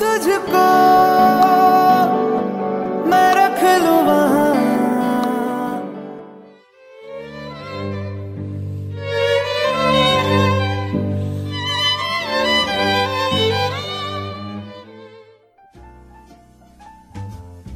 तुझको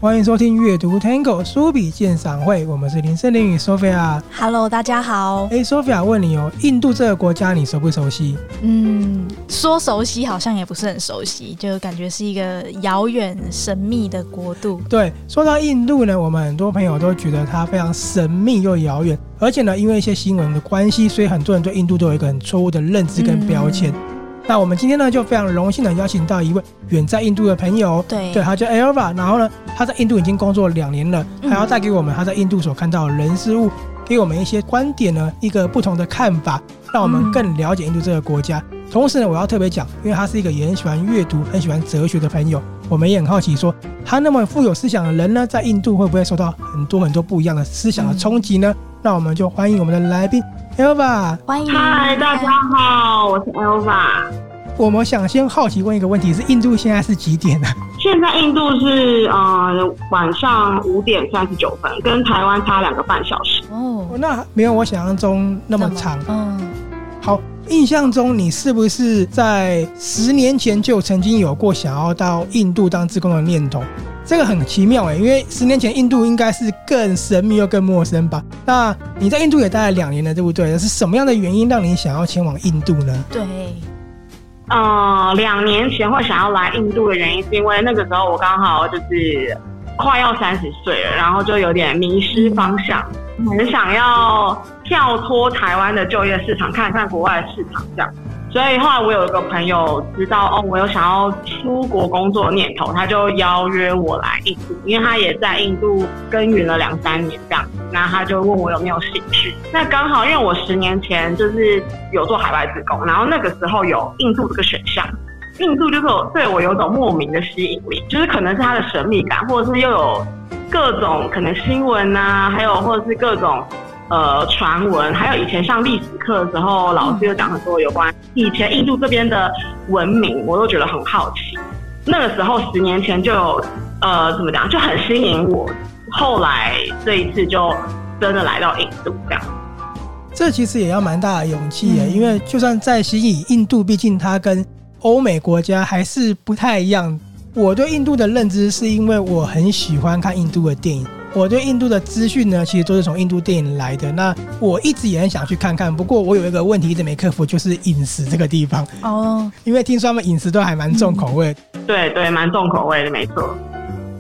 欢迎收听阅读 Tango 书笔鉴赏会，我们是林森林与 Sophia。Hello，大家好。哎，Sophia 问你哦，印度这个国家你熟不熟悉？嗯，说熟悉好像也不是很熟悉，就感觉是一个遥远神秘的国度。对，说到印度呢，我们很多朋友都觉得它非常神秘又遥远，而且呢，因为一些新闻的关系，所以很多人对印度都有一个很错误的认知跟标签。嗯那我们今天呢，就非常荣幸的邀请到一位远在印度的朋友，对，对，他叫 Elva，然后呢，他在印度已经工作两年了，还要带给我们他在印度所看到的人事物，给我们一些观点呢，一个不同的看法，让我们更了解印度这个国家。同时呢，我要特别讲，因为他是一个也很喜欢阅读、很喜欢哲学的朋友，我们也很好奇说，他那么富有思想的人呢，在印度会不会受到很多很多不一样的思想的冲击呢？那我们就欢迎我们的来宾 Elva，欢迎，嗨，大家好，我是 Elva。我们想先好奇问一个问题：是印度现在是几点呢？现在印度是呃晚上五点三十九分，跟台湾差两个半小时。哦，那没有我想象中那么长。嗯，好，印象中你是不是在十年前就曾经有过想要到印度当志工的念头？这个很奇妙哎，因为十年前印度应该是更神秘又更陌生吧？那你在印度也待了两年了，对不对？是什么样的原因让你想要前往印度呢？对。呃，两年前会想要来印度的原因，是因为那个时候我刚好就是快要三十岁了，然后就有点迷失方向，很想要跳脱台湾的就业市场，看看国外市场这样。所以后来我有一个朋友知道哦，我有想要出国工作的念头，他就邀约我来印度，因为他也在印度耕耘了两三年这样，那他就问我有没有兴趣。那刚好因为我十年前就是有做海外职工，然后那个时候有印度这个选项，印度就是对我有种莫名的吸引力，就是可能是它的神秘感，或者是又有各种可能新闻啊，还有或者是各种。呃，传闻还有以前上历史课的时候，老师有讲很多有关以前印度这边的文明，我都觉得很好奇。那个时候十年前就有呃，怎么讲，就很吸引我。后来这一次就真的来到印度这样。这其实也要蛮大的勇气耶，因为就算再吸引印度，毕竟它跟欧美国家还是不太一样。我对印度的认知是因为我很喜欢看印度的电影。我对印度的资讯呢，其实都是从印度电影来的。那我一直也很想去看看，不过我有一个问题一直没克服，就是饮食这个地方哦。因为听说他们饮食都还蛮重口味。对对，蛮重口味的，没错。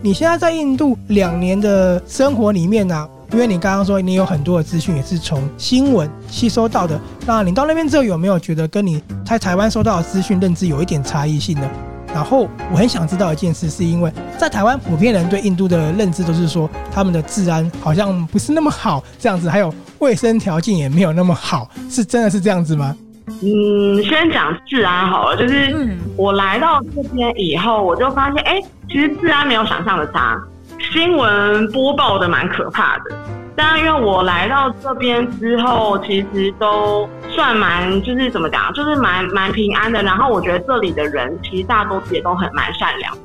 你现在在印度两年的生活里面呢、啊，因为你刚刚说你有很多的资讯也是从新闻吸收到的，那你到那边之后有没有觉得跟你在台湾收到的资讯认知有一点差异性呢？然后我很想知道一件事，是因为在台湾普遍人对印度的认知都是说他们的治安好像不是那么好，这样子，还有卫生条件也没有那么好，是真的是这样子吗？嗯，先讲治安好了，就是我来到这边以后，我就发现，哎，其实治安没有想象的差，新闻播报的蛮可怕的。但因为我来到这边之后，其实都算蛮，就是怎么讲，就是蛮蛮平安的。然后我觉得这里的人其实大多数也都很蛮善良的，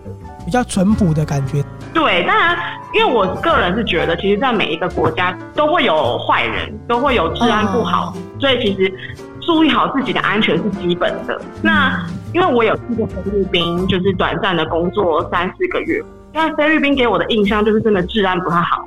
比较淳朴的感觉。对，当然，因为我个人是觉得，其实，在每一个国家都会有坏人，都会有治安不好，所以其实注意好自己的安全是基本的。那因为我有去过菲律宾，就是短暂的工作三四个月，但菲律宾给我的印象就是真的治安不太好。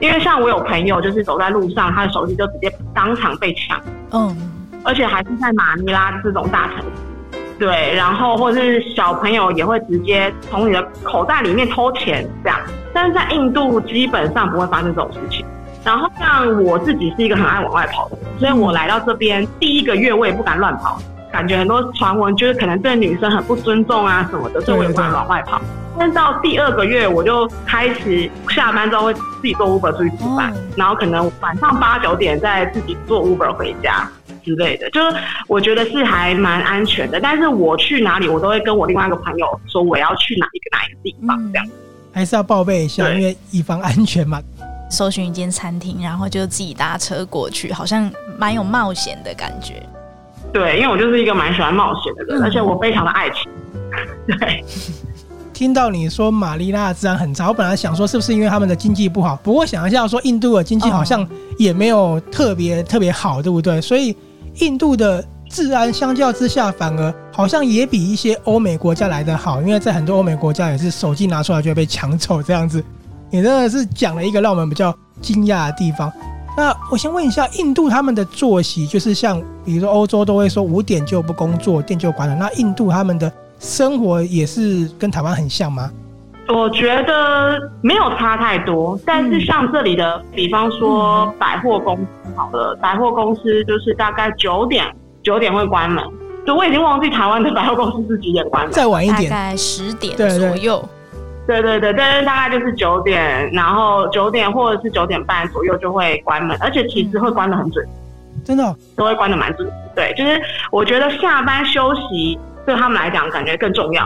因为像我有朋友，就是走在路上，他的手机就直接当场被抢，嗯，而且还是在马尼拉这种大城市，对，然后或者是小朋友也会直接从你的口袋里面偷钱这样，但是在印度基本上不会发生这种事情。然后像我自己是一个很爱往外跑的人，所以我来到这边第一个月我也不敢乱跑，感觉很多传闻就是可能对女生很不尊重啊什么的，所以我也不敢往外跑。但到第二个月，我就开始下班之后会自己坐 Uber 出去吃饭，然后可能晚上八九点再自己坐 Uber 回家之类的，就是我觉得是还蛮安全的。但是我去哪里，我都会跟我另外一个朋友说我要去哪一个哪一个地方，这样还是要报备一下，因为以防安全嘛。搜寻一间餐厅，然后就自己搭车过去，好像蛮有冒险的感觉。对，因为我就是一个蛮喜欢冒险的人，而且我非常的爱情。对。听到你说马尼拉治安很差，我本来想说是不是因为他们的经济不好，不过想一下说印度的经济好像也没有特别特别好，对不对？所以印度的治安相较之下反而好像也比一些欧美国家来得好，因为在很多欧美国家也是手机拿出来就会被抢走这样子。你真的是讲了一个让我们比较惊讶的地方。那我先问一下，印度他们的作息就是像，比如说欧洲都会说五点就不工作，店就关了。那印度他们的生活也是跟台湾很像吗？我觉得没有差太多，但是像这里的，比方说百货公司，好的，百货公司就是大概九点九点会关门。就我已经忘记台湾的百货公司是几点关门，再晚一点，大概十点左右。对对对，但是大概就是九点，然后九点或者是九点半左右就会关门，而且其实会关的很准，真的、哦、都会关的蛮准。对，就是我觉得下班休息对他们来讲感觉更重要。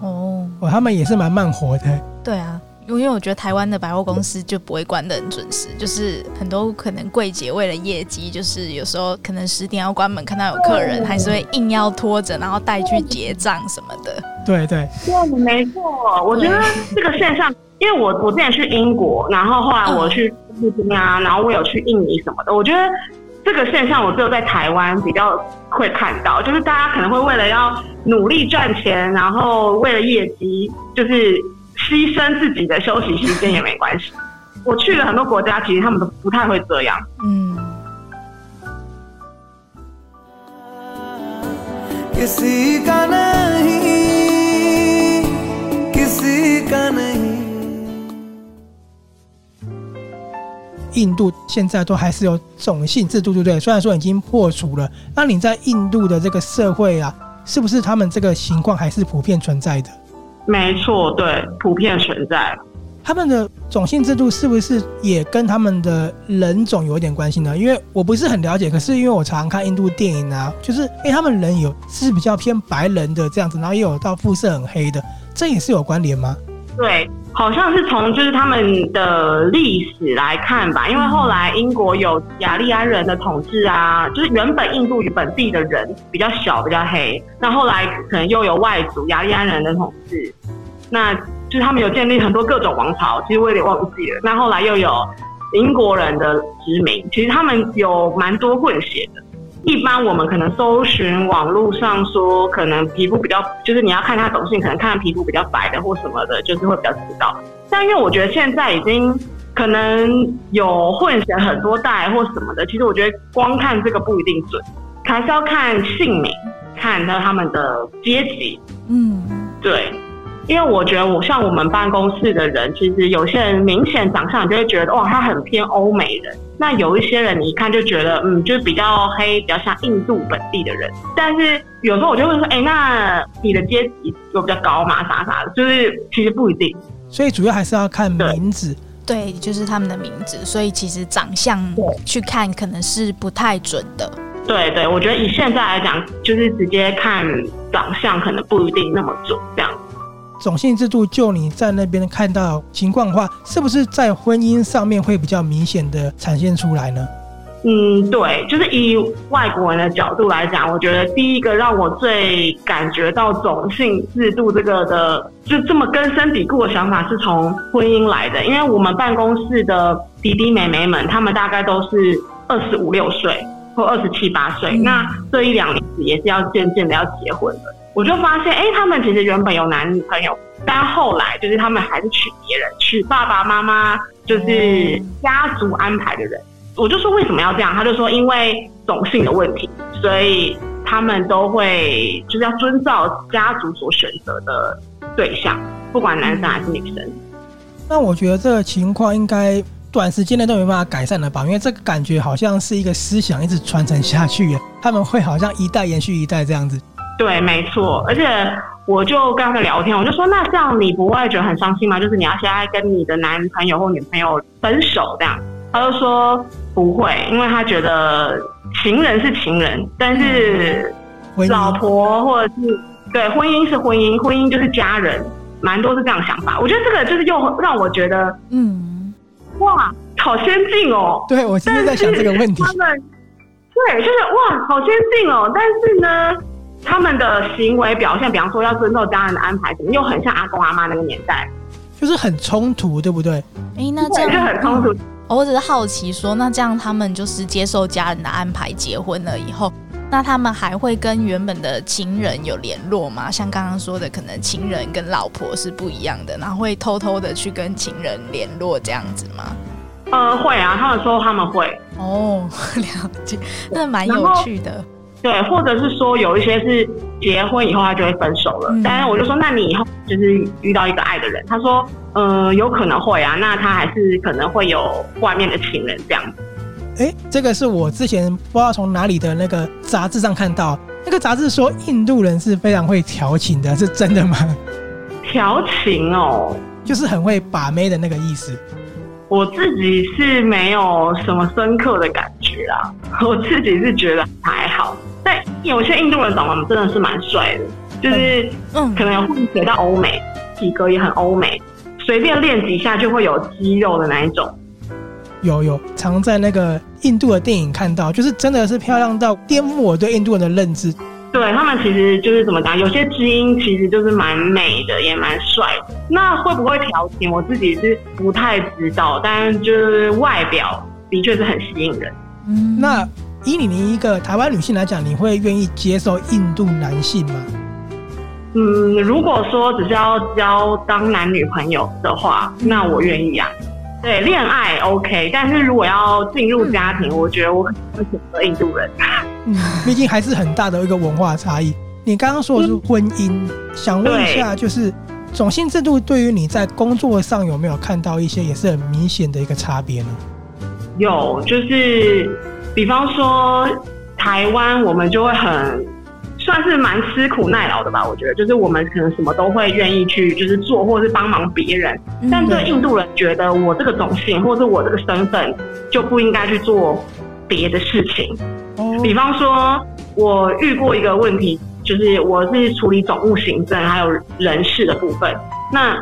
哦，哦，他们也是蛮慢活的。对啊。因为我觉得台湾的百货公司就不会关的很准时，就是很多可能柜姐为了业绩，就是有时候可能十点要关门，看到有客人还是会硬要拖着，然后带去结账什么的。对对对，没错。我觉得这个现象，因为我我之前去英国，然后后来我去菲律宾啊，然后我有去印尼什么的，我觉得这个现象我只有在台湾比较会看到，就是大家可能会为了要努力赚钱，然后为了业绩，就是。牺牲自己的休息时间也没关系。我去了很多国家，其实他们都不太会这样。嗯。印度现在都还是有种姓制度，对不对？虽然说已经破除了，那你在印度的这个社会啊，是不是他们这个情况还是普遍存在的？没错，对，普遍存在。他们的种姓制度是不是也跟他们的人种有一点关系呢？因为我不是很了解，可是因为我常常看印度电影啊，就是哎，他们人有是比较偏白人的这样子，然后也有到肤色很黑的，这也是有关联吗？对，好像是从就是他们的历史来看吧，因为后来英国有雅利安人的统治啊，就是原本印度本地的人比较小，比较黑，那后来可能又有外族雅利安人的统治，那。就是他们有建立很多各种王朝，其实我有点忘记了。那后来又有英国人的殖民，其实他们有蛮多混血的。一般我们可能搜寻网络上说，可能皮肤比较，就是你要看他种性，可能看皮肤比较白的或什么的，就是会比较知道。但因为我觉得现在已经可能有混血很多代或什么的，其实我觉得光看这个不一定准，还是要看姓名，看到他们的阶级。嗯，对。因为我觉得，我像我们办公室的人，其实有些人明显长相，你就会觉得哇，他很偏欧美人。那有一些人，你一看就觉得，嗯，就是比较黑，比较像印度本地的人。但是有时候我就会说，哎，那你的阶级有比较高嘛？啥啥的，就是其实不一定。所以主要还是要看名字，对，就是他们的名字。所以其实长相去看可能是不太准的。对对，我觉得以现在来讲，就是直接看长相可能不一定那么准，这样。种姓制度，就你在那边看到情况的话，是不是在婚姻上面会比较明显的展现出来呢？嗯，对，就是以外国人的角度来讲，我觉得第一个让我最感觉到种姓制度这个的，就这么根深蒂固的想法，是从婚姻来的。因为我们办公室的弟弟妹妹们，他们大概都是二十五六岁或二十七八岁，嗯、那这一两年也是要渐渐的要结婚了。我就发现，哎、欸，他们其实原本有男女朋友，但后来就是他们还是娶别人，娶爸爸妈妈就是家族安排的人。我就说为什么要这样？他就说因为种姓的问题，所以他们都会就是要遵照家族所选择的对象，不管男生还是女生。那我觉得这个情况应该短时间内都没办法改善了吧？因为这个感觉好像是一个思想一直传承下去耶，他们会好像一代延续一代这样子。对，没错，而且我就跟他们聊天，我就说，那这样你不会觉得很伤心吗？就是你要现在跟你的男朋友或女朋友分手这样，他就说不会，因为他觉得情人是情人，但是老婆或者是对婚姻是婚姻，婚姻就是家人，蛮多是这样想法。我觉得这个就是又让我觉得，嗯，哇，好先进哦。对，我今天在想这个问题。他们对，就是哇，好先进哦，但是呢。他们的行为表现，比方说要遵守家人的安排，怎么又很像阿公阿妈那个年代，就是很冲突，对不对？哎，那这样就很冲突。我只是好奇说，那这样他们就是接受家人的安排结婚了以后，那他们还会跟原本的情人有联络吗？像刚刚说的，可能情人跟老婆是不一样的，然后会偷偷的去跟情人联络这样子吗？呃，会啊，他们说他们会。哦，了解，那蛮有趣的。对，或者是说有一些是结婚以后他就会分手了，嗯、但是我就说，那你以后就是遇到一个爱的人，他说，呃，有可能会啊，那他还是可能会有外面的情人这样子。哎，这个是我之前不知道从哪里的那个杂志上看到，那个杂志说印度人是非常会调情的，是真的吗？调情哦，就是很会把妹的那个意思。我自己是没有什么深刻的感觉啦，我自己是觉得还好。但有些印度人长得真的是蛮帅的，就是嗯，可能有混血到欧美，体格也很欧美，随便练几下就会有肌肉的那一种。有有，常在那个印度的电影看到，就是真的是漂亮到颠覆我对印度人的认知。对，他们其实就是怎么讲，有些基因其实就是蛮美的，也蛮帅的。那会不会调情，我自己是不太知道，但就是外表的确是很吸引人。嗯，那。以你你一个台湾女性来讲，你会愿意接受印度男性吗？嗯，如果说只是要交当男女朋友的话，那我愿意啊。对，恋爱 OK，但是如果要进入家庭，嗯、我觉得我可能会选择印度人。嗯，毕竟还是很大的一个文化差异。你刚刚说的是婚姻，嗯、想问一下，就是种姓制度对于你在工作上有没有看到一些也是很明显的一个差别呢？有，就是。比方说，台湾我们就会很算是蛮吃苦耐劳的吧？我觉得，就是我们可能什么都会愿意去，就是做或是帮忙别人。但这个印度人觉得我这个种姓或是我这个身份就不应该去做别的事情。比方说，我遇过一个问题，就是我是处理总务行政还有人事的部分。那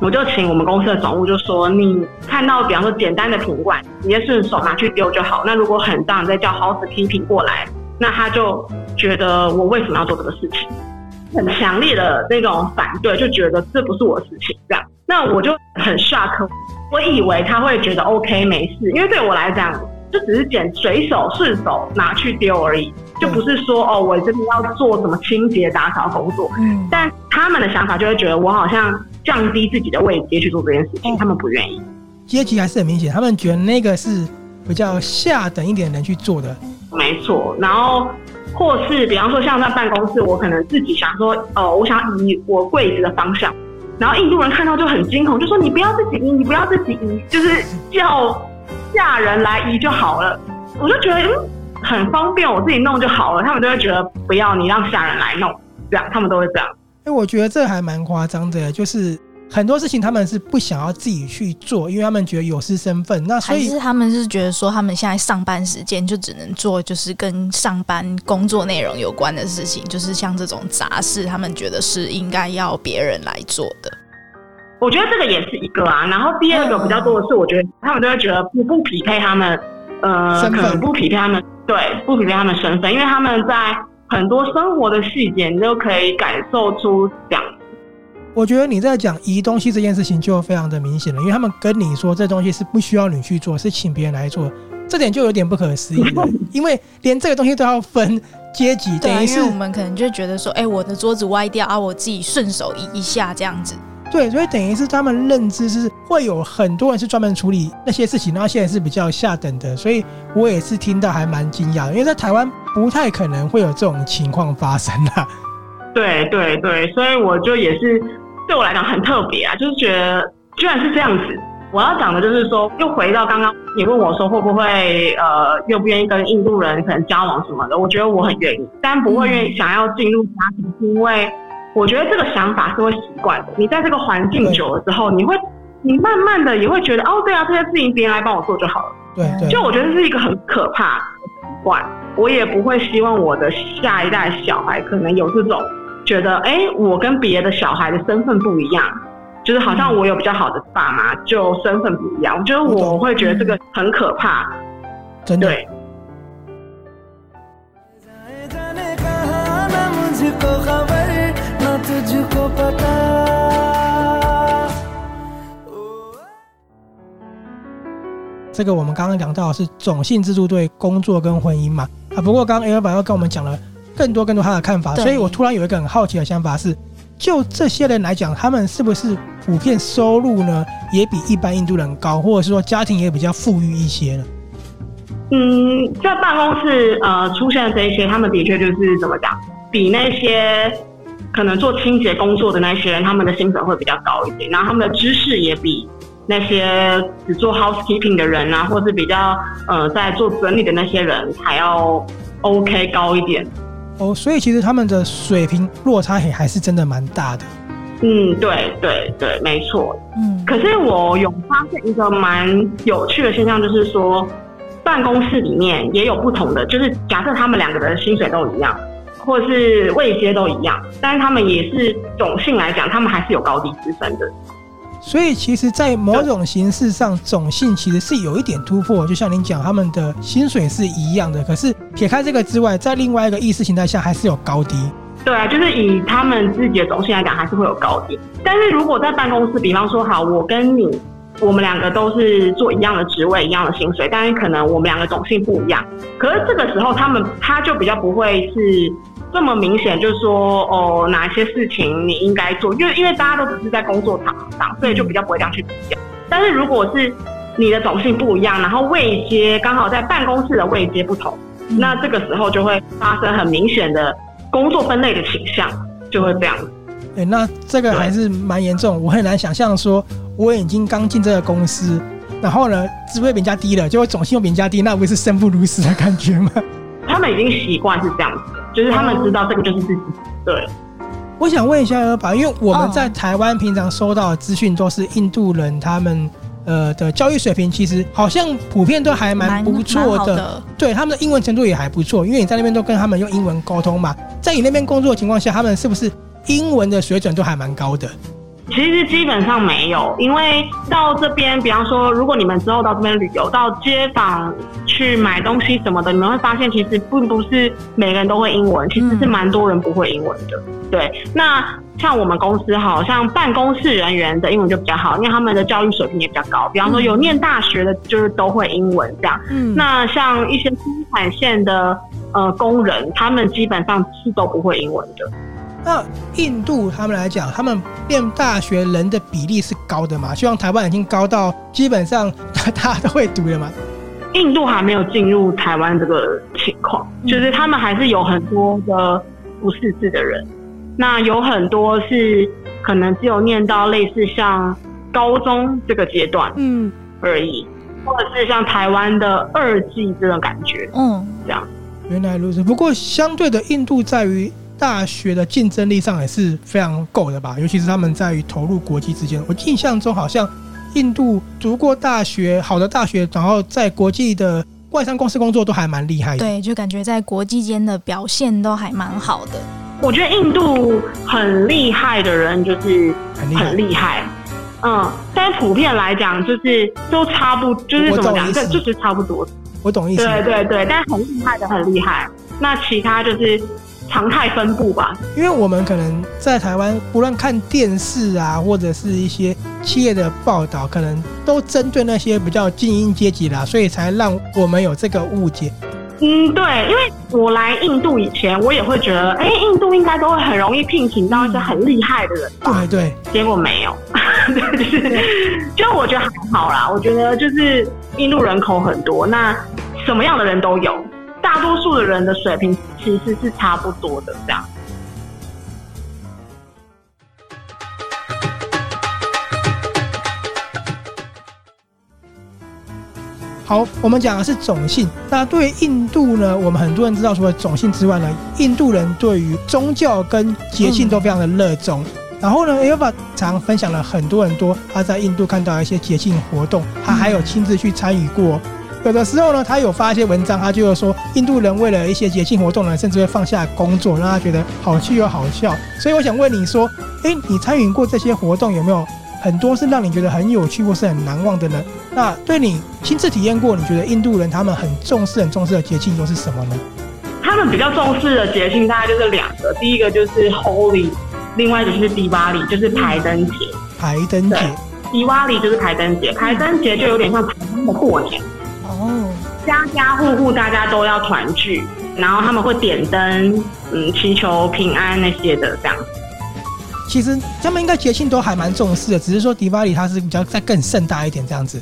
我就请我们公司的总务就说，你看到比方说简单的品管，直接顺手拿去丢就好。那如果很脏，你再叫 housekeeping 过来，那他就觉得我为什么要做这个事情，很强烈的那种反对，就觉得这不是我的事情这样。那我就很 shock，我以为他会觉得 OK 没事，因为对我来讲，就只是捡随手顺手拿去丢而已，就不是说哦，我真的要做什么清洁打扫工作。嗯，但他们的想法就会觉得我好像。降低自己的位阶去做这件事情，哦、他们不愿意。阶级还是很明显，他们觉得那个是比较下等一点的人去做的。没错，然后或是比方说像在办公室，我可能自己想说，哦、呃，我想移我柜子的方向，然后印度人看到就很惊恐，就说你不要自己移，你不要自己移，就是叫下人来移就好了。我就觉得嗯很方便，我自己弄就好了。他们都会觉得不要你让下人来弄，这样他们都会这样。哎，我觉得这还蛮夸张的，就是很多事情他们是不想要自己去做，因为他们觉得有失身份。那所以还是他们是觉得说，他们现在上班时间就只能做就是跟上班工作内容有关的事情，就是像这种杂事，他们觉得是应该要别人来做的。我觉得这个也是一个啊。然后第二个比较多的是，我觉得他们都会觉得不不匹配他们，呃，身份可能不匹配他们，对，不匹配他们身份，因为他们在。很多生活的细节，你都可以感受出这样。我觉得你在讲移东西这件事情就非常的明显了，因为他们跟你说这东西是不需要你去做，是请别人来做，这点就有点不可思议了。因为连这个东西都要分阶级，等于是我们可能就觉得说，哎、欸，我的桌子歪掉啊，我自己顺手移一下这样子。对，所以等于是他们认知是会有很多人是专门处理那些事情，然后现在是比较下等的，所以我也是听到还蛮惊讶的，因为在台湾不太可能会有这种情况发生啊。对对对，所以我就也是对我来讲很特别啊，就是觉得居然是这样子。我要讲的就是说，又回到刚刚你问我说会不会呃愿不愿意跟印度人可能交往什么的，我觉得我很愿意，但不会愿意想要进入家庭，是因为。我觉得这个想法是会习惯的。你在这个环境久了之后，你会，你慢慢的也会觉得，哦，对啊，这些事情别人来帮我做就好了。对对。就我觉得这是一个很可怕的习惯。我也不会希望我的下一代小孩可能有这种觉得，哎，我跟别的小孩的身份不一样，就是好像我有比较好的爸妈，就身份不一样。我觉得我会觉得这个很可怕。真的。对。这个我们刚刚讲到的是种姓制度对工作跟婚姻嘛。啊，不过刚刚 Elva 又跟我们讲了更多更多他的看法，所以我突然有一个很好奇的想法是，就这些人来讲，他们是不是普遍收入呢也比一般印度人高，或者是说家庭也比较富裕一些呢？嗯，在办公室呃出现的这一些，他们的确就是怎么讲，比那些可能做清洁工作的那些人，他们的薪水会比较高一点，然后他们的知识也比。那些只做 housekeeping 的人啊，或是比较呃在做整理的那些人，还要 OK 高一点哦。所以其实他们的水平落差也还是真的蛮大的。嗯，对对对，没错。嗯，可是我有发现一个蛮有趣的现象，就是说办公室里面也有不同的，就是假设他们两个人薪水都一样，或是位阶都一样，但是他们也是种姓来讲，他们还是有高低之分的。所以，其实，在某种形式上，种姓其实是有一点突破。就像您讲，他们的薪水是一样的，可是撇开这个之外，在另外一个意识形态下，还是有高低。对啊，就是以他们自己的种姓来讲，还是会有高低。但是如果在办公室，比方说，好，我跟你，我们两个都是做一样的职位，一样的薪水，但是可能我们两个种姓不一样。可是这个时候，他们他就比较不会是。这么明显，就是说，哦，哪些事情你应该做？因为因为大家都只是在工作场上，所以就比较不会这样去比较。但是如果是你的种姓不一样，然后位阶刚好在办公室的位阶不同，嗯，那这个时候就会发生很明显的工作分类的倾向，就会这样子。哎，那这个还是蛮严重。我很难想象说，我已经刚进这个公司，然后呢，职位比人家低了，结果种姓又比人家低，那不是生不如死的感觉吗？他们已经习惯是这样子。就是他们知道这个就是自己。对，我想问一下 Elva，因为我们在台湾平常收到的资讯都是印度人他们呃的教育水平，其实好像普遍都还蛮不错的，的。对，他们的英文程度也还不错，因为你在那边都跟他们用英文沟通嘛。在你那边工作的情况下，他们是不是英文的水准都还蛮高的？其实基本上没有，因为到这边，比方说，如果你们之后到这边旅游，到街坊去买东西什么的，你们会发现，其实并不是每个人都会英文，其实是蛮多人不会英文的。对，那像我们公司，好像办公室人员的英文就比较好，因为他们的教育水平也比较高。比方说，有念大学的，就是都会英文这样。嗯，那像一些生产线的呃工人，他们基本上是都不会英文的。那印度他们来讲，他们念大学人的比例是高的嘛？就像台湾已经高到基本上大家都会读了嘛？印度还没有进入台湾这个情况，就是他们还是有很多的不识字的人。那有很多是可能只有念到类似像高中这个阶段，嗯而已，或者是像台湾的二技这种感觉，嗯，这样。原来如此。不过相对的，印度在于。大学的竞争力上也是非常够的吧，尤其是他们在于投入国际之间。我印象中好像印度读过大学，好的大学，然后在国际的外商公司工作都还蛮厉害的。对，就感觉在国际间的表现都还蛮好的。我觉得印度很厉害的人就是很厉害，嗯，但普遍来讲就是都差不，就是怎么讲，这就是差不多。我懂意思。对对对，但很厉害的很厉害，那其他就是。常态分布吧，因为我们可能在台湾，不论看电视啊，或者是一些企业的报道，可能都针对那些比较精英阶级啦，所以才让我们有这个误解。嗯，对，因为我来印度以前，我也会觉得，哎、欸，印度应该都会很容易聘请到一些很厉害的人吧。对对，结果没有，对，就是，就我觉得还好啦。我觉得就是印度人口很多，那什么样的人都有。大多数的人的水平其实是差不多的，这样。好，我们讲的是种姓。那对于印度呢，我们很多人知道，除了种姓之外呢，印度人对于宗教跟节庆都非常的热衷。嗯、然后呢，Elva 常分享了很多很多他在印度看到一些节庆活动，他还有亲自去参与过。有的时候呢，他有发一些文章，他就说印度人为了一些节庆活动呢，甚至会放下工作，让他觉得好气又好笑。所以我想问你说，哎，你参与过这些活动，有没有很多是让你觉得很有趣或是很难忘的呢？那对你亲自体验过，你觉得印度人他们很重视、很重视的节庆又是什么呢？他们比较重视的节庆大概就是两个，第一个就是 Holy，另外一个就是迪瓦里，就是排灯节。排灯节，迪瓦里就是排灯节，排灯节就有点像台湾的过年。哦，家家户户大家都要团聚，然后他们会点灯，嗯，祈求平安那些的这样。其实他们应该节庆都还蛮重视的，只是说迪瓦里它是比较再更盛大一点这样子。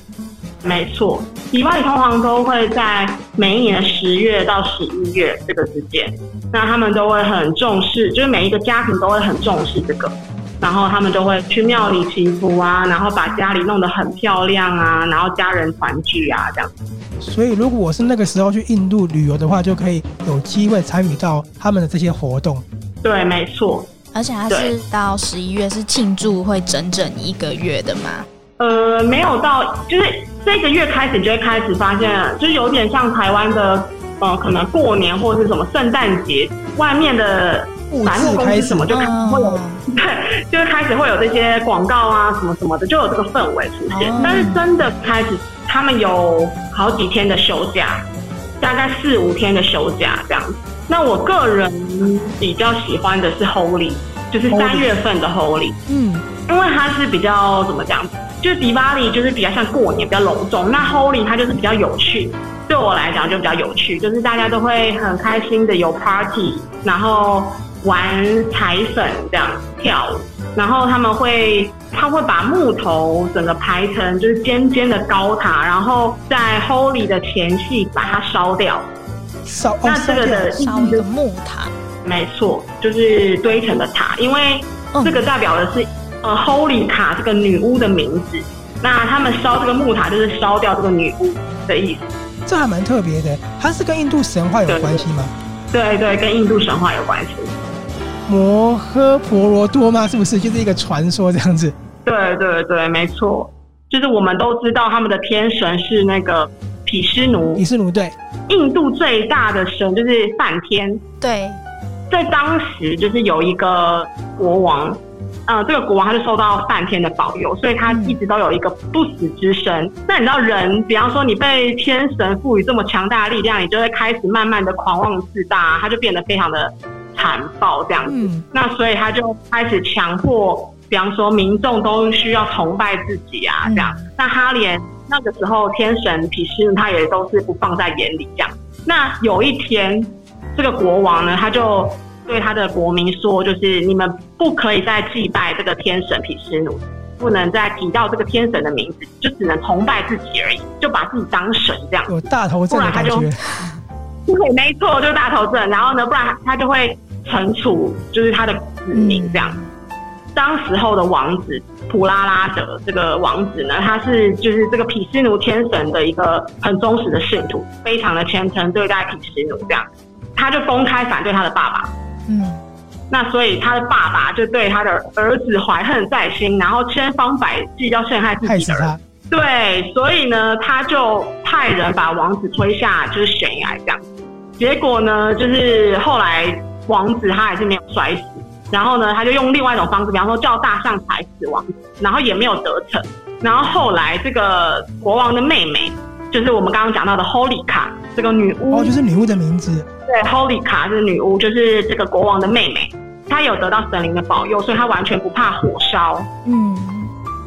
没错，迪瓦里通常都会在每一年的十月到十一月这个之间，那他们都会很重视，就是每一个家庭都会很重视这个，然后他们就会去庙里祈福啊，然后把家里弄得很漂亮啊，然后家人团聚啊这样。所以如果我是那个时候去印度旅游的话，就可以有机会参与到他们的这些活动。对，没错，而且它是到十一月是庆祝会整整一个月的嘛？呃，没有到，就是。这个月开始就会开始发现，就有点像台湾的，呃，可能过年或者是什么圣诞节，外面的百货公司什么就开始会有，对，就是开始会有这些广告啊什么什么的，就有这个氛围出现。但是真的开始，他们有好几天的休假，大概四五天的休假这样子。那我个人比较喜欢的是 Holy，就是三月份的 Holy，嗯，因为它是比较怎么讲？就迪巴里就是比较像过年，比较隆重。那 Holy 它就是比较有趣，对我来讲就比较有趣，就是大家都会很开心的有 party，然后玩彩粉这样跳舞，然后他们会他会把木头整个排成就是尖尖的高塔，然后在 Holy 的前夕把它烧掉。烧那这个的烧一个木塔，没错，就是堆成的塔，因为这个代表的是。呃，Holy 卡这个女巫的名字，那他们烧这个木塔就是烧掉这个女巫的意思。这还蛮特别的，它是跟印度神话有关系吗？对对，对，跟印度神话有关系。摩诃婆罗多吗？是不是就是一个传说这样子？对对对，没错，就是我们都知道他们的天神是那个毗湿奴。毗湿奴对，印度最大的神就是梵天。对，在当时就是有一个国王。嗯，这个国王他就受到梵天的保佑，所以他一直都有一个不死之身。那、嗯、你知道人，比方说你被天神赋予这么强大的力量，你就会开始慢慢的狂妄自大，他就变得非常的残暴这样子。嗯、那所以他就开始强迫，比方说民众都需要崇拜自己啊，这样。嗯、那他连那个时候天神毗湿奴他也都是不放在眼里这样。那有一天，这个国王呢，他就。对他的国民说，就是你们不可以再祭拜这个天神毗湿奴，不能再提到这个天神的名字，就只能崇拜自己而已，就把自己当神这样。有大头症的感觉。不然他就，对，没错，就是大头症。然后呢，不然他就会惩处，就是他的子民这样。嗯、当时候的王子普拉拉德这个王子呢，他是就是这个毗湿奴天神的一个很忠实的信徒，非常的虔诚对待毗湿奴这样，他就公开反对他的爸爸。嗯，那所以他的爸爸就对他的儿子怀恨在心，然后千方百计要陷害自己。对，所以呢，他就派人把王子推下就是悬崖这样。结果呢，就是后来王子他还是没有摔死，然后呢，他就用另外一种方式，比方说叫大象踩死王子，然后也没有得逞。然后后来这个国王的妹妹，就是我们刚刚讲到的 Holika 这个女巫，哦，就是女巫的名字。对，Holika 是女巫，就是这个国王的妹妹，她有得到神灵的保佑，所以她完全不怕火烧。嗯，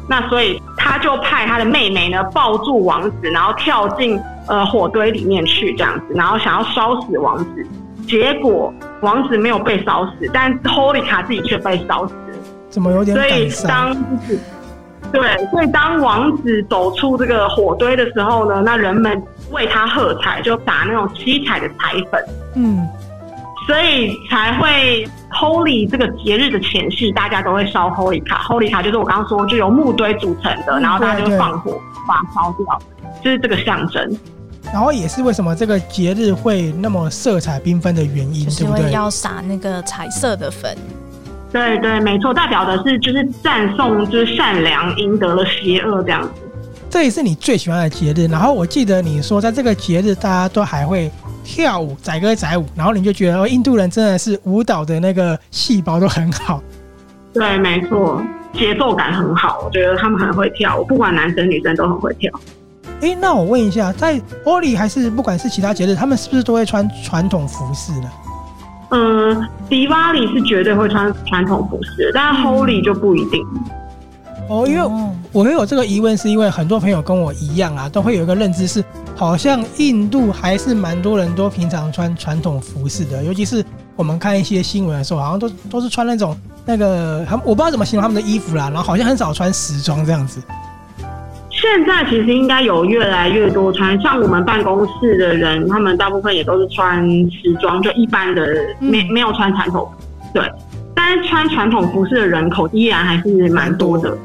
那所以她就派她的妹妹呢抱住王子，然后跳进呃火堆里面去，这样子，然后想要烧死王子。结果王子没有被烧死，但 Holika 自己却被烧死。怎么有点？所以当对，所以当王子走出这个火堆的时候呢，那人们为他喝彩，就打那种七彩的彩粉。嗯，所以才会 Holy 这个节日的前夕，大家都会烧 Holi 卡。Holi 卡就是我刚刚说，就由木堆组成的，然后大家就放火把它烧掉，就是这个象征。然后也是为什么这个节日会那么色彩缤纷的原因，对不对？要撒那个彩色的粉。对对，没错，代表的是就是赞颂，就是善良赢得了邪恶这样子。这也是你最喜欢的节日。然后我记得你说，在这个节日大家都还会跳舞、载歌载舞，然后你就觉得印度人真的是舞蹈的那个细胞都很好。对，没错，节奏感很好，我觉得他们很会跳舞，不管男生女生都很会跳。哎，那我问一下，在 Holi 还是不管是其他节日，他们是不是都会穿传统服饰呢？嗯，迪瓦里是绝对会穿传统服饰，但是 Holy 就不一定。哦，因为我没有这个疑问，是因为很多朋友跟我一样啊，都会有一个认知是，好像印度还是蛮多人都平常穿传统服饰的，尤其是我们看一些新闻的时候，好像都都是穿那种那个，他我不知道怎么形容他们的衣服啦，然后好像很少穿时装这样子。现在其实应该有越来越多穿，像我们办公室的人，他们大部分也都是穿时装，就一般的没没有穿传统，对。但是穿传统服饰的人口依然还是蛮多的。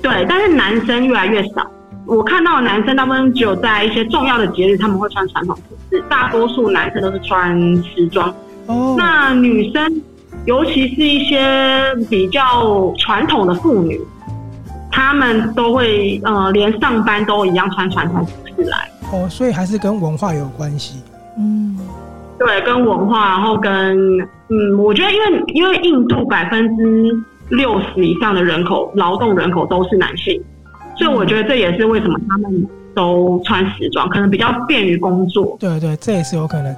对，但是男生越来越少。我看到的男生大部分只有在一些重要的节日，他们会穿传统服饰。大多数男生都是穿时装。哦。那女生，尤其是一些比较传统的妇女，她们都会呃，连上班都一样穿传统服饰来。哦，所以还是跟文化有关系。嗯，对，跟文化，然后跟嗯，我觉得因为因为印度百分之。六十以上的人口，劳动人口都是男性，所以我觉得这也是为什么他们都穿时装，可能比较便于工作。对对，这也是有可能。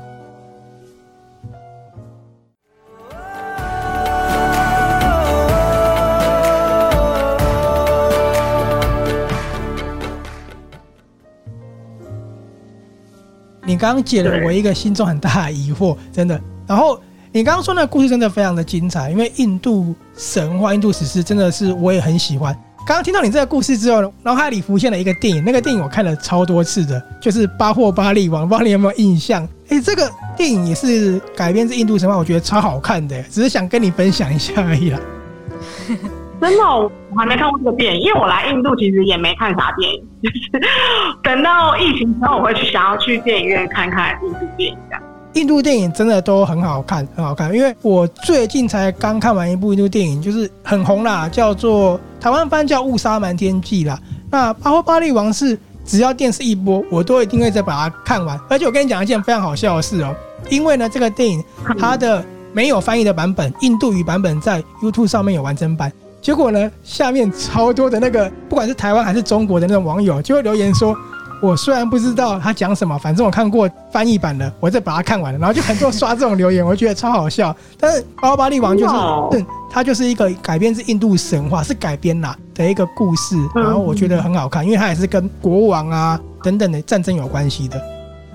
你刚刚解了我一个心中很大的疑惑，真的。然后。你刚刚说那个故事真的非常的精彩，因为印度神话、印度史诗真的是我也很喜欢。刚刚听到你这个故事之后，脑海里浮现了一个电影，那个电影我看了超多次的，就是《巴霍巴利王》，不知道你有没有印象？诶，这个电影也是改编自印度神话，我觉得超好看的，只是想跟你分享一下而已啦。真的，我还没看过这个电影，因为我来印度其实也没看啥电影，就 是等到疫情之后，我会去想要去电影院看看印度电影这样。印度电影真的都很好看，很好看。因为我最近才刚看完一部印度电影，就是很红啦，叫做台湾翻叫《误杀瞒天记》啦。那《巴霍巴利王》是只要电视一播，我都一定会再把它看完。而且我跟你讲一件非常好笑的事哦，因为呢，这个电影它的没有翻译的版本，印度语版本在 YouTube 上面有完整版。结果呢，下面超多的那个，不管是台湾还是中国的那种网友，就会留言说。我虽然不知道他讲什么，反正我看过翻译版的，我再把它看完了，然后就很多刷这种留言，我觉得超好笑。但是《巴霍巴利王》就是，嗯，它就是一个改编自印度神话，是改编啦的一个故事，然后我觉得很好看，因为它也是跟国王啊等等的战争有关系的。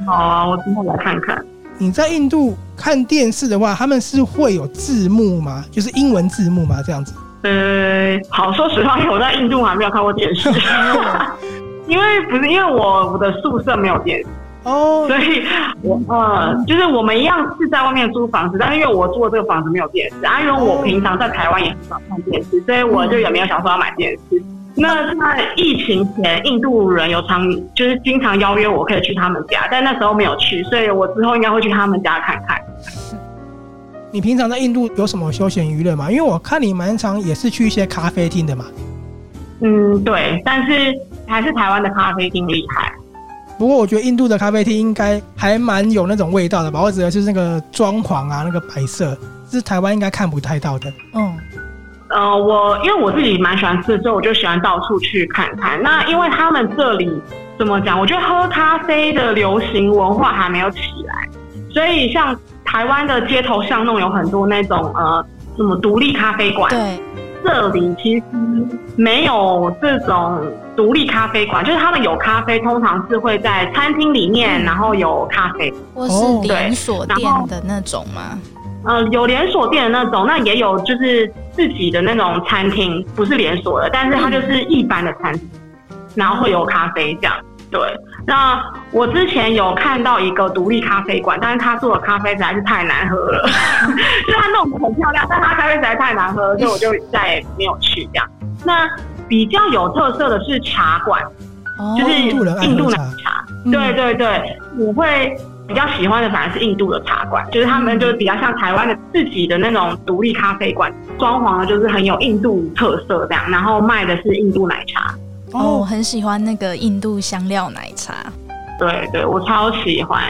好啊，我今天来看看。你在印度看电视的话，他们是会有字幕吗？就是英文字幕吗？这样子？呃，好，说实话，我在印度还没有看过电视。因为不是因为我我的宿舍没有电视哦，所以我呃就是我们一样是在外面租房子，但是因为我住的这个房子没有电视啊，因为我平常在台湾也很少看电视，所以我就也没有想说要买电视。那在疫情前，印度人有常就是经常邀约我可以去他们家，但那时候没有去，所以我之后应该会去他们家看看。你平常在印度有什么休闲娱乐吗？因为我看你蛮常也是去一些咖啡厅的嘛。嗯，对，但是。还是台湾的咖啡厅厉害，不过我觉得印度的咖啡厅应该还蛮有那种味道的吧。我指的就是那个装潢啊，那个摆设是台湾应该看不太到的。嗯，呃，我因为我自己蛮喜欢吃的，所以我就喜欢到处去看看。那因为他们这里怎么讲？我觉得喝咖啡的流行文化还没有起来，所以像台湾的街头巷弄有很多那种呃什么独立咖啡馆。对。这里其实没有这种独立咖啡馆，就是他们有咖啡，通常是会在餐厅里面，然后有咖啡，或是连锁店的那种吗？呃，有连锁店的那种，那也有就是自己的那种餐厅，不是连锁的，但是它就是一般的餐厅，然后会有咖啡这样。对，那我之前有看到一个独立咖啡馆，但是他做的咖啡实在是太难喝了，就是他弄得很漂亮，但他咖啡实在太难喝了，所以我就再也没有去这样。那比较有特色的是茶馆，哦、就是印度奶茶。嗯、对对对，我会比较喜欢的反而是印度的茶馆，就是他们就是比较像台湾的自己的那种独立咖啡馆，装潢的就是很有印度特色这样，然后卖的是印度奶茶。哦，我很喜欢那个印度香料奶茶。对对，我超喜欢。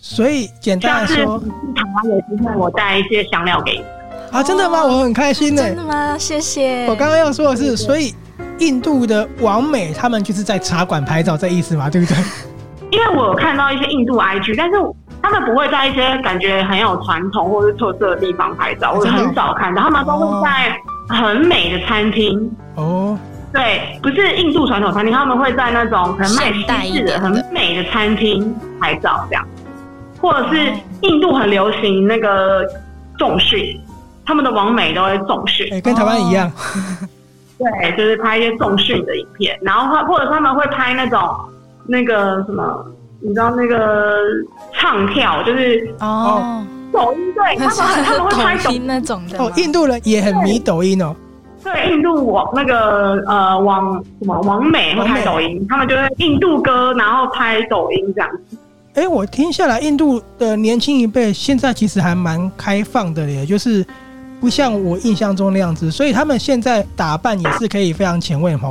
所以简单来说，台湾有机会我带一些香料给你。啊，真的吗？我很开心呢。真的吗？谢谢。我刚刚要说的是，所以印度的王美他们就是在茶馆拍照，这意思吗？对不对？因为我有看到一些印度 IG，但是。他们不会在一些感觉很有传统或是特色的地方拍照，我很少看到，他们都会在很美的餐厅哦。对，不是印度传统餐厅，他们会在那种很卖西式的、很美的餐厅拍照，这样，或者是印度很流行那个重训，他们的网美都会重训，哎，跟台湾一样。对，就是拍一些重训的影片，然后或者他们会拍那种那个什么，你知道那个唱跳，就是哦，抖音，对，他们他们会拍抖音那种的。哦，印度人也很迷抖音哦。对，印度网那个呃网什么网美会拍抖音，他们就会印度歌，然后拍抖音这样子。哎，我听下来，印度的年轻一辈现在其实还蛮开放的，也就是。不像我印象中那样子，所以他们现在打扮也是可以非常前卫哈。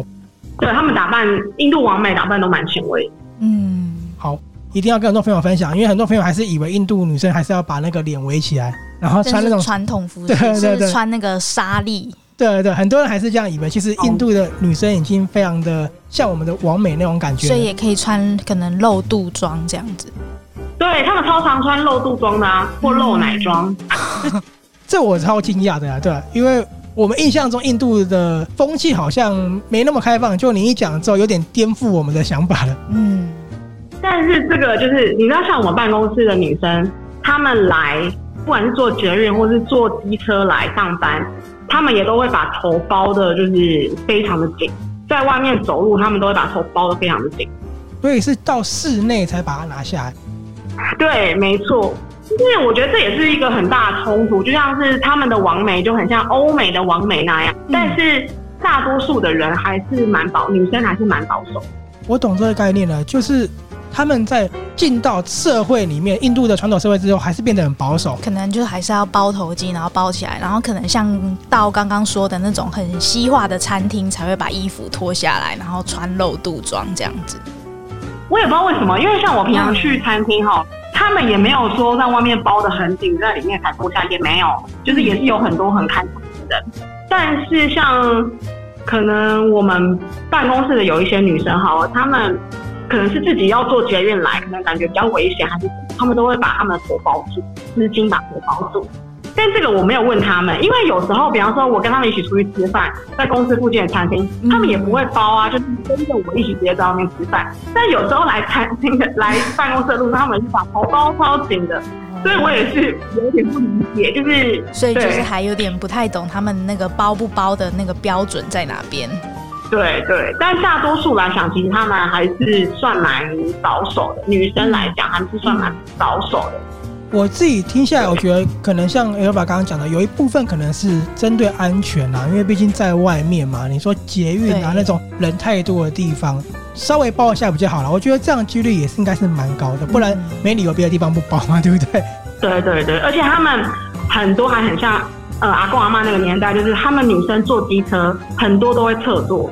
对，他们打扮，印度网美打扮都蛮前卫。嗯，好，一定要跟很多朋友分享，因为很多朋友还是以为印度女生还是要把那个脸围起来，然后穿那种传统服饰，对对对，穿那个纱丽。对对对，很多人还是这样以为，其实印度的女生已经非常的像我们的王美那种感觉，所以也可以穿可能露肚装这样子。对，他们超常穿露肚装的啊，或露奶装。嗯 这我超惊讶的呀，对，因为我们印象中印度的风气好像没那么开放，就你一讲之后，有点颠覆我们的想法了。嗯，但是这个就是你知道，像我们办公室的女生，她们来不管是坐捷运或是坐机车来上班，她们也都会把头包的，就是非常的紧，在外面走路，他们都会把头包的非常的紧，所以是到室内才把它拿下来。对，没错。因为我觉得这也是一个很大的冲突，就像是他们的王美就很像欧美的王美那样，但是大多数的人还是蛮保，女生还是蛮保守。我懂这个概念了，就是他们在进到社会里面，印度的传统社会之后，还是变得很保守，可能就还是要包头巾，然后包起来，然后可能像到刚刚说的那种很西化的餐厅，才会把衣服脱下来，然后穿露肚装这样子。我也不知道为什么，因为像我平常去餐厅哈。他们也没有说在外面包的很紧，在里面才脱下，也没有，就是也是有很多很开放的人。但是像可能我们办公室的有一些女生，好了，她们可能是自己要做捷运来，可能感觉比较危险，还是他们都会把他们的头包住，丝巾把头包住。但这个我没有问他们，因为有时候，比方说我跟他们一起出去吃饭，在公司附近的餐厅，他们也不会包啊，就是跟着我一起直接在外面吃饭。但有时候来餐厅的、来办公室的路上，他们是把头包包紧的，所以我也是有点不理解，就是所以就是还有点不太懂他们那个包不包的那个标准在哪边。对对，但大多数来讲，其实他们还是算蛮保守的，女生来讲，他们是算蛮保守的。我自己听下来，我觉得可能像 Elva 刚刚讲的，有一部分可能是针对安全啊，因为毕竟在外面嘛，你说捷运啊那种人太多的地方，稍微包一下比较好了。我觉得这样几率也是应该是蛮高的，不然没理由别的地方不包嘛，对不对？对对对，而且他们很多还很像呃阿公阿妈那个年代，就是他们女生坐机车很多都会侧坐，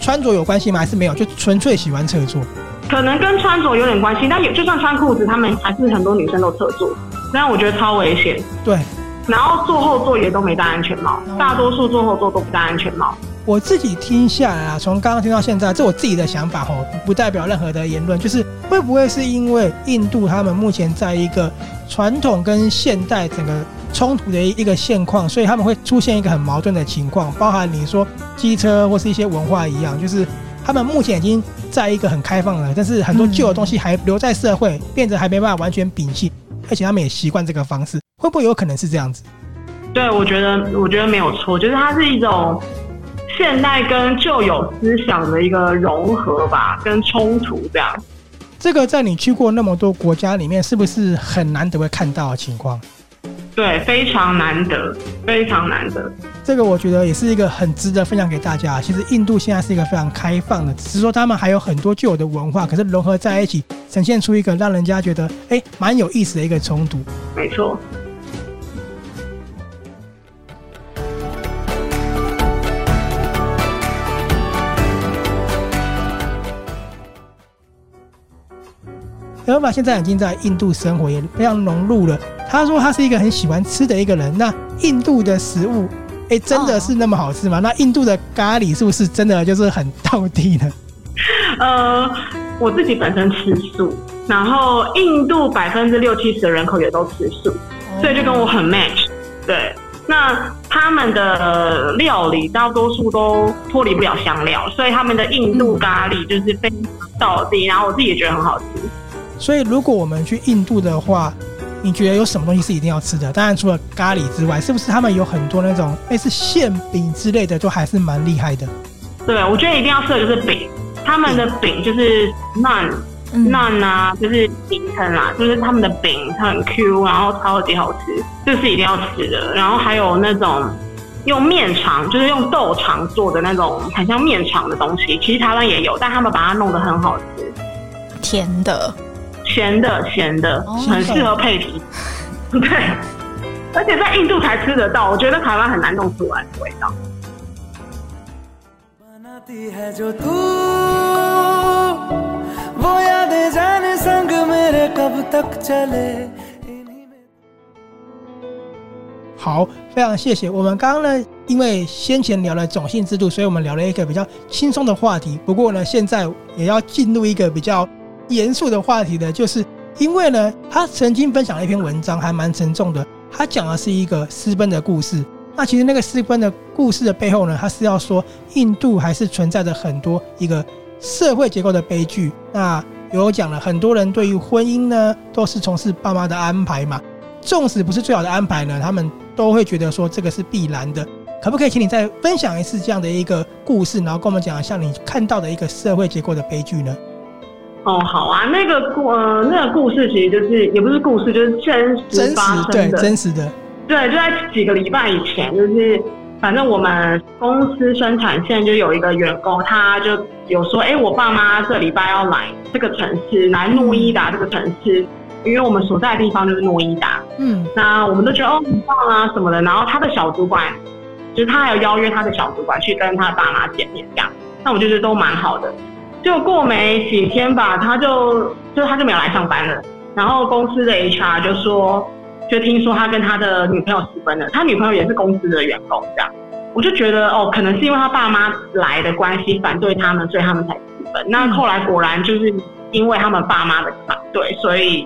穿着有关系吗？还是没有？就纯粹喜欢侧坐？可能跟穿着有点关系，但也就算穿裤子，他们还是很多女生都侧坐。那我觉得超危险。对，然后坐后座也都没戴安全帽，大多数坐后座都不戴安全帽。我自己听下来啊，从刚刚听到现在，这我自己的想法吼，不代表任何的言论。就是会不会是因为印度他们目前在一个传统跟现代整个冲突的一个现况，所以他们会出现一个很矛盾的情况，包含你说机车或是一些文化一样，就是。他们目前已经在一个很开放了，但是很多旧的东西还留在社会，变得还没办法完全摒弃，而且他们也习惯这个方式，会不会有可能是这样子？对，我觉得，我觉得没有错，就是它是一种现代跟旧有思想的一个融合吧，跟冲突这样。这个在你去过那么多国家里面，是不是很难得会看到的情况？对，非常难得，非常难得。这个我觉得也是一个很值得分享给大家。其实印度现在是一个非常开放的，只是说他们还有很多旧有的文化，可是融合在一起，呈现出一个让人家觉得哎蛮有意思的一个冲突。没错。Elva 现在已经在印度生活，也非常融入了。他说他是一个很喜欢吃的一个人。那印度的食物，哎，真的是那么好吃吗？那印度的咖喱是不是真的就是很到底呢？呃，我自己本身吃素，然后印度百分之六七十的人口也都吃素，所以就跟我很 match。对，那他们的料理大多数都脱离不了香料，所以他们的印度咖喱就是非常到地，然后我自己也觉得很好吃。所以如果我们去印度的话，你觉得有什么东西是一定要吃的？当然除了咖喱之外，是不是他们有很多那种类似馅饼之类的，就还是蛮厉害的？对，我觉得一定要吃的就是饼，他们的饼就是 naan。饢啊，就是饼称啦，就是他们的饼很 Q，然后超级好吃，这是一定要吃的。然后还有那种用面肠，就是用豆肠做的那种很像面肠的东西，其实台湾也有，但他们把它弄得很好吃。甜的，咸的，咸的，很适合配啤。对，而且在印度才吃得到，我觉得台湾很难弄出来的味道。好，非常谢谢。我们刚刚呢，因为先前聊了种姓制度，所以我们聊了一个比较轻松的话题。不过呢，现在也要进入一个比较严肃的话题呢，就是因为呢，他曾经分享了一篇文章，还蛮沉重的。他讲的是一个私奔的故事。那其实那个私奔的故事的背后呢，他是要说印度还是存在着很多一个社会结构的悲剧。那有讲了，很多人对于婚姻呢，都是从事爸妈的安排嘛。纵使不是最好的安排呢，他们都会觉得说这个是必然的。可不可以请你再分享一次这样的一个故事，然后跟我们讲一下你看到的一个社会结构的悲剧呢？哦，好啊，那个故呃那个故事其实就是也不是故事，就是真实发生的，真实，对，真实的。对，就在几个礼拜以前，就是。反正我们公司生产线就有一个员工，他就有说：“哎，我爸妈这礼拜要来这个城市，来诺伊达这个城市，因为我们所在的地方就是诺伊达。”嗯，那我们都觉得哦，很棒啊什么的。然后他的小主管，就是他还有邀约他的小主管去跟他爸妈见面，这样。那我就觉得都蛮好的。就过没几天吧，他就就他就没有来上班了。然后公司的 HR 就说。就听说他跟他的女朋友私奔了，他女朋友也是公司的员工，这样，我就觉得哦，可能是因为他爸妈来的关系反对他们，所以他们才私奔。那后来果然就是因为他们爸妈的反对，所以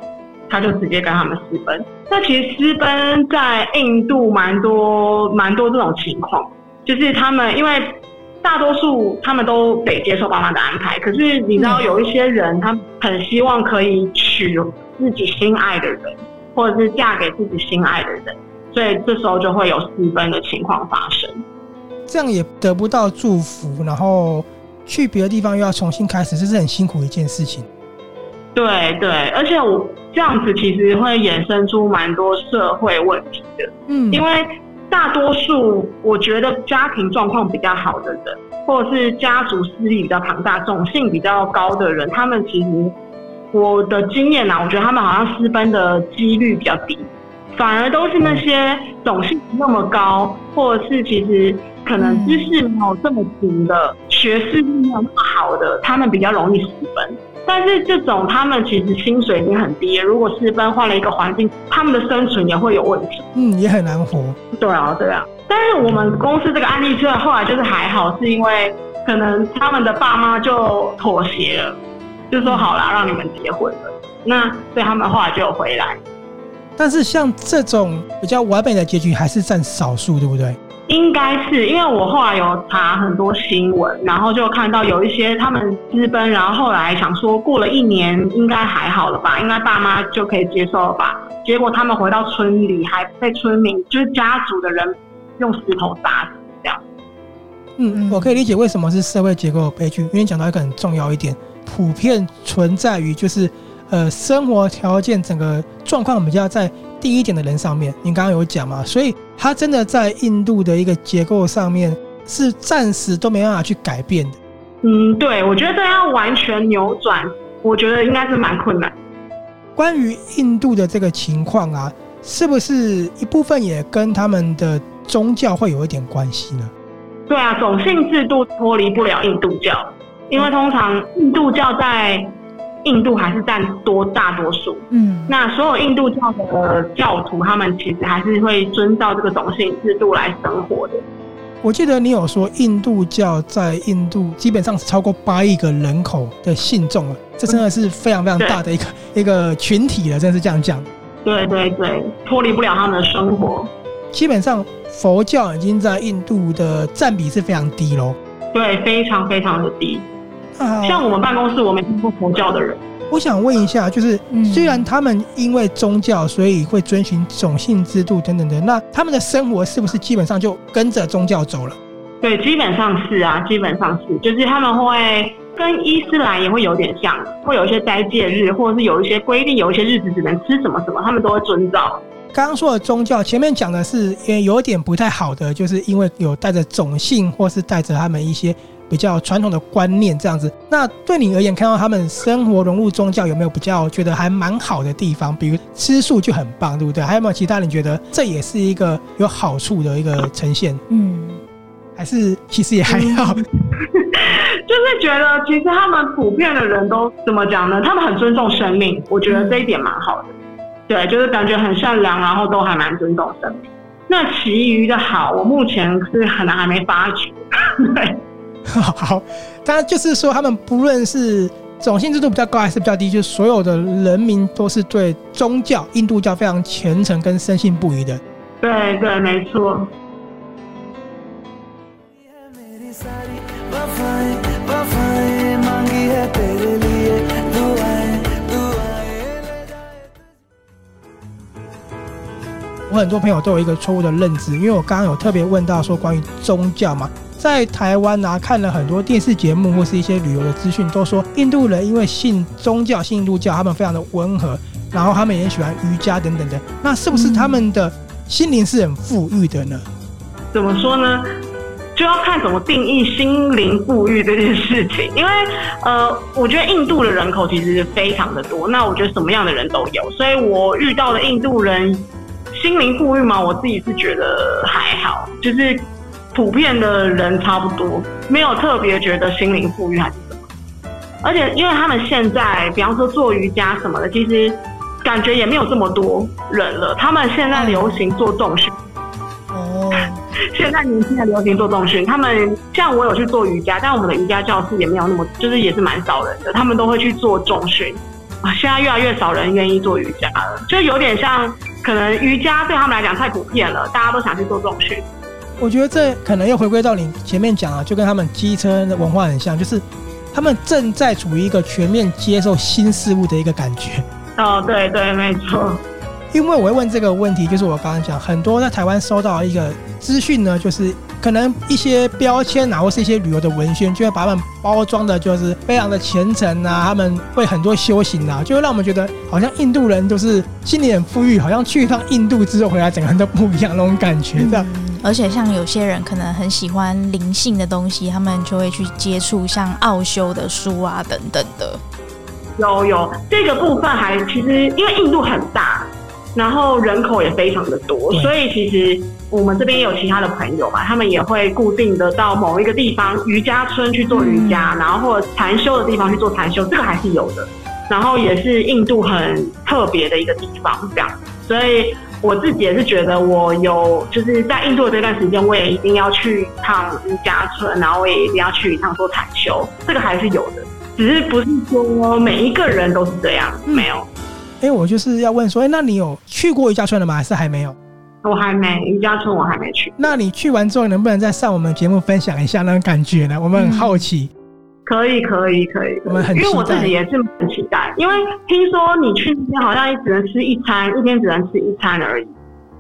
他就直接跟他们私奔。那其实私奔在印度蛮多蛮多这种情况，就是他们因为大多数他们都得接受爸妈的安排，可是你知道有一些人，他很希望可以娶自己心爱的人。或者是嫁给自己心爱的人，所以这时候就会有私奔的情况发生。这样也得不到祝福，然后去别的地方又要重新开始，这是很辛苦的一件事情。对对，而且我这样子其实会衍生出蛮多社会问题的。嗯，因为大多数我觉得家庭状况比较好的人，或者是家族势力比较庞大、种姓比较高的人，他们其实。我的经验呐、啊，我觉得他们好像私奔的几率比较低，反而都是那些种姓那么高，或者是其实可能知识没有这么足的，学识没有那么好的，他们比较容易私奔。但是这种他们其实薪水已经很低，如果私奔换了一个环境，他们的生存也会有问题。嗯，也很难活。对啊，对啊。但是我们公司这个案例出来后来就是还好，是因为可能他们的爸妈就妥协了。就说好了，让你们结婚了。那所以他们后来就回来。但是像这种比较完美的结局还是占少数，对不对？应该是，因为我后来有查很多新闻，然后就看到有一些他们私奔，然后后来想说过了一年应该还好了吧，应该爸妈就可以接受了吧。结果他们回到村里，还被村民就是家族的人用石头砸死，这样。嗯嗯，我可以理解为什么是社会结构悲剧，因为讲到一个很重要一点。普遍存在于就是，呃，生活条件整个状况比较在低一点的人上面。你刚刚有讲嘛，所以他真的在印度的一个结构上面是暂时都没办法去改变的。嗯，对，我觉得要完全扭转，我觉得应该是蛮困难。关于印度的这个情况啊，是不是一部分也跟他们的宗教会有一点关系呢？对啊，种姓制度脱离不了印度教。因为通常印度教在印度还是占多大多数，嗯，那所有印度教的教徒，他们其实还是会遵照这个种姓制度来生活的。我记得你有说，印度教在印度基本上是超过八亿个人口的信众了，这真的是非常非常大的一个一个群体了，真的是这样讲。对对对，脱离不了他们的生活。基本上佛教已经在印度的占比是非常低喽。对，非常非常的低。啊，像我们办公室，我没听过佛教的人。我想问一下，就是虽然他们因为宗教，所以会遵循种姓制度等等的，那他们的生活是不是基本上就跟着宗教走了？对，基本上是啊，基本上是，就是他们会跟伊斯兰也会有点像，会有一些斋戒日，或者是有一些规定，有一些日子只能吃什么什么，他们都会遵照。刚刚说的宗教，前面讲的是也有点不太好的，就是因为有带着种姓，或是带着他们一些。比较传统的观念这样子，那对你而言，看到他们生活融入宗教，有没有比较觉得还蛮好的地方？比如吃素就很棒，对不对？还有没有其他人觉得这也是一个有好处的一个呈现？嗯，还是其实也还好，就是觉得其实他们普遍的人都怎么讲呢？他们很尊重生命，我觉得这一点蛮好的。对，就是感觉很善良，然后都还蛮尊重生命。那其余的好，我目前是可能还没发觉。对。好，当然就是说，他们不论是种姓制度比较高还是比较低，就是所有的人民都是对宗教印度教非常虔诚跟深信不疑的。对对，没错。我很多朋友都有一个错误的认知，因为我刚刚有特别问到说关于宗教嘛。在台湾啊，看了很多电视节目或是一些旅游的资讯，都说印度人因为信宗教、信印度教，他们非常的温和，然后他们也喜欢瑜伽等等的。那是不是他们的心灵是很富裕的呢？怎么说呢？就要看怎么定义心灵富裕这件事情。因为呃，我觉得印度的人口其实是非常的多，那我觉得什么样的人都有，所以我遇到的印度人心灵富裕吗？我自己是觉得还好，就是。普遍的人差不多，没有特别觉得心灵富裕还是什么。而且，因为他们现在，比方说做瑜伽什么的，其实感觉也没有这么多人了。他们现在流行做重训。哦。现在年轻人流行做重训，他们像我有去做瑜伽，但我们的瑜伽教室也没有那么，就是也是蛮少人的。他们都会去做重训。啊，现在越来越少人愿意做瑜伽了，就有点像，可能瑜伽对他们来讲太普遍了，大家都想去做重训。我觉得这可能又回归到你前面讲啊，就跟他们机车的文化很像，就是他们正在处于一个全面接受新事物的一个感觉。哦，对对，没错。因为我会问这个问题，就是我刚刚讲，很多在台湾收到一个资讯呢，就是。可能一些标签啊，或是一些旅游的文宣，就会把他们包装的，就是非常的虔诚啊，他们会很多修行啊，就会让我们觉得好像印度人都是心里很富裕，好像去一趟印度之后回来，整个人都不一样那种感觉的。而且像有些人可能很喜欢灵性的东西，他们就会去接触像奥修的书啊等等的。有有这个部分还其实因为印度很大。然后人口也非常的多，所以其实我们这边也有其他的朋友嘛，他们也会固定的到某一个地方瑜伽村去做瑜伽，然后或者禅修的地方去做禅修，这个还是有的。然后也是印度很特别的一个地方，这样。所以我自己也是觉得，我有就是在印度的这段时间，我也一定要去一趟瑜伽村，然后我也一定要去一趟做禅修，这个还是有的。只是不是说每一个人都是这样，没有。哎、欸，我就是要问说，哎、欸，那你有去过瑜伽村了吗？还是还没有？我还没瑜伽村，我还没去。那你去完之后，能不能再上我们节目分享一下那种感觉呢？我们很好奇。嗯、可以，可以，可以。我们很期待，因为我自己也是很期待，因为听说你去那边好像也只能吃一餐，一天只能吃一餐而已，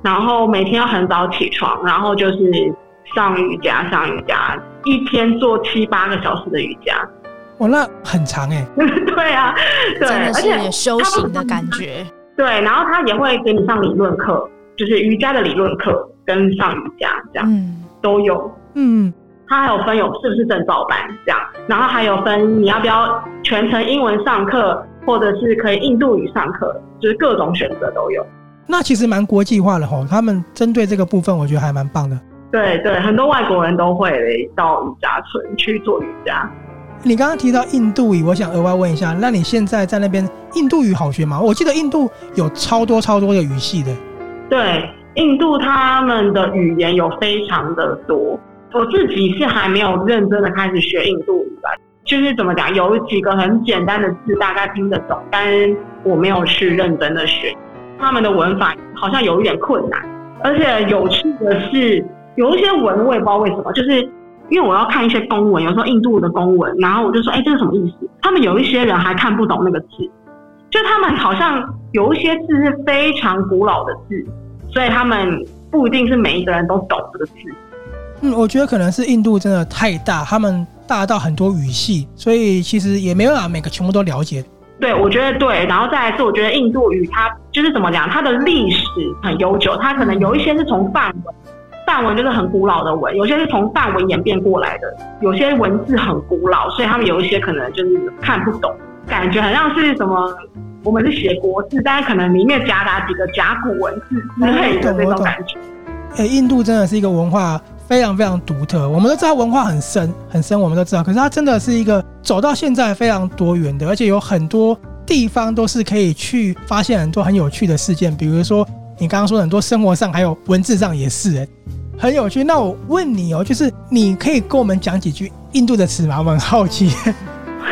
然后每天要很早起床，然后就是上瑜伽，上瑜伽，一天做七八个小时的瑜伽。哦，那很长哎、欸。对啊，对，而且修行的感觉。对，然后他也会给你上理论课，就是瑜伽的理论课跟上瑜伽这样，嗯、都有。嗯，他还有分有是不是证照班这样，然后还有分你要不要全程英文上课，或者是可以印度语上课，就是各种选择都有。那其实蛮国际化的吼，他们针对这个部分，我觉得还蛮棒的。对对，很多外国人都会到瑜伽村去做瑜伽。你刚刚提到印度语，我想额外问一下，那你现在在那边印度语好学吗？我记得印度有超多超多的语系的。对，印度他们的语言有非常的多，我自己是还没有认真的开始学印度语吧，就是怎么讲，有几个很简单的字大概听得懂，但我没有去认真的学。他们的文法好像有一点困难，而且有趣的是，有一些文我也不知道为什么，就是因为我要看一些公文，有时候印度的公文，然后我就说，哎，这是什么意思？他们有一些人还看不懂那个字，就他们好像有一些字是非常古老的字，所以他们不一定是每一个人都懂这个字。嗯，我觉得可能是印度真的太大，他们大到很多语系，所以其实也没办法每个全部都了解。对，我觉得对，然后再来是，我觉得印度语它就是怎么讲，它的历史很悠久，它可能有一些是从梵文，梵文就是很古老的文，有些是从梵文演变过来的，有些文字很古老，所以他们有一些可能就是看不懂，感觉好像是什么，我们是写国字，但是可能里面夹杂几个甲骨文字之类的那种感觉。哎，印度真的是一个文化非常非常独特，我们都知道文化很深很深，我们都知道，可是它真的是一个走到现在非常多元的，而且有很多地方都是可以去发现很多很有趣的事件，比如说你刚刚说的很多生活上还有文字上也是，很有趣。那我问你哦，就是你可以跟我们讲几句印度的词吗？我很好奇。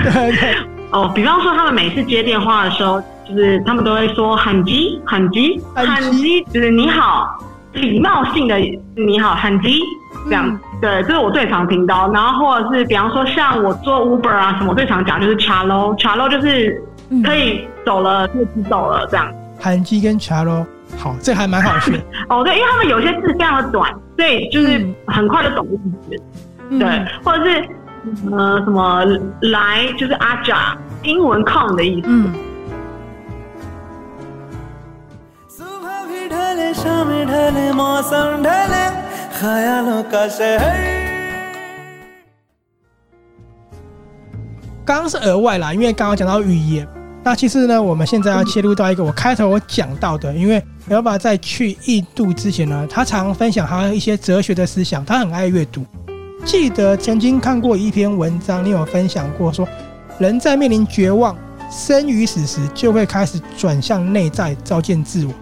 对 对哦，比方说他们每次接电话的时候，就是他们都会说很吉很吉很吉，就是你好，礼貌性的你好很吉。这样、嗯、对，这是我最常听到。然后或者是比方说，像我做 Uber 啊什么，我最常讲就是 Chalo，Chalo 就是可以走了，可以走了这样。韩基跟 Chalo，好，这还蛮好学。哦，对，因为他们有些字非常的短，所以就是很快就懂意思。嗯、对，或者是呃什么来就是 Aja，英文 come 的意思。嗯刚刚是额外啦，因为刚刚讲到语言，那其实呢，我们现在要切入到一个我开头我讲到的，因为 Elva 在去印度之前呢，他常分享他一些哲学的思想，他很爱阅读。记得曾经看过一篇文章，你有分享过说，人在面临绝望、生与死时，就会开始转向内在，照见自我。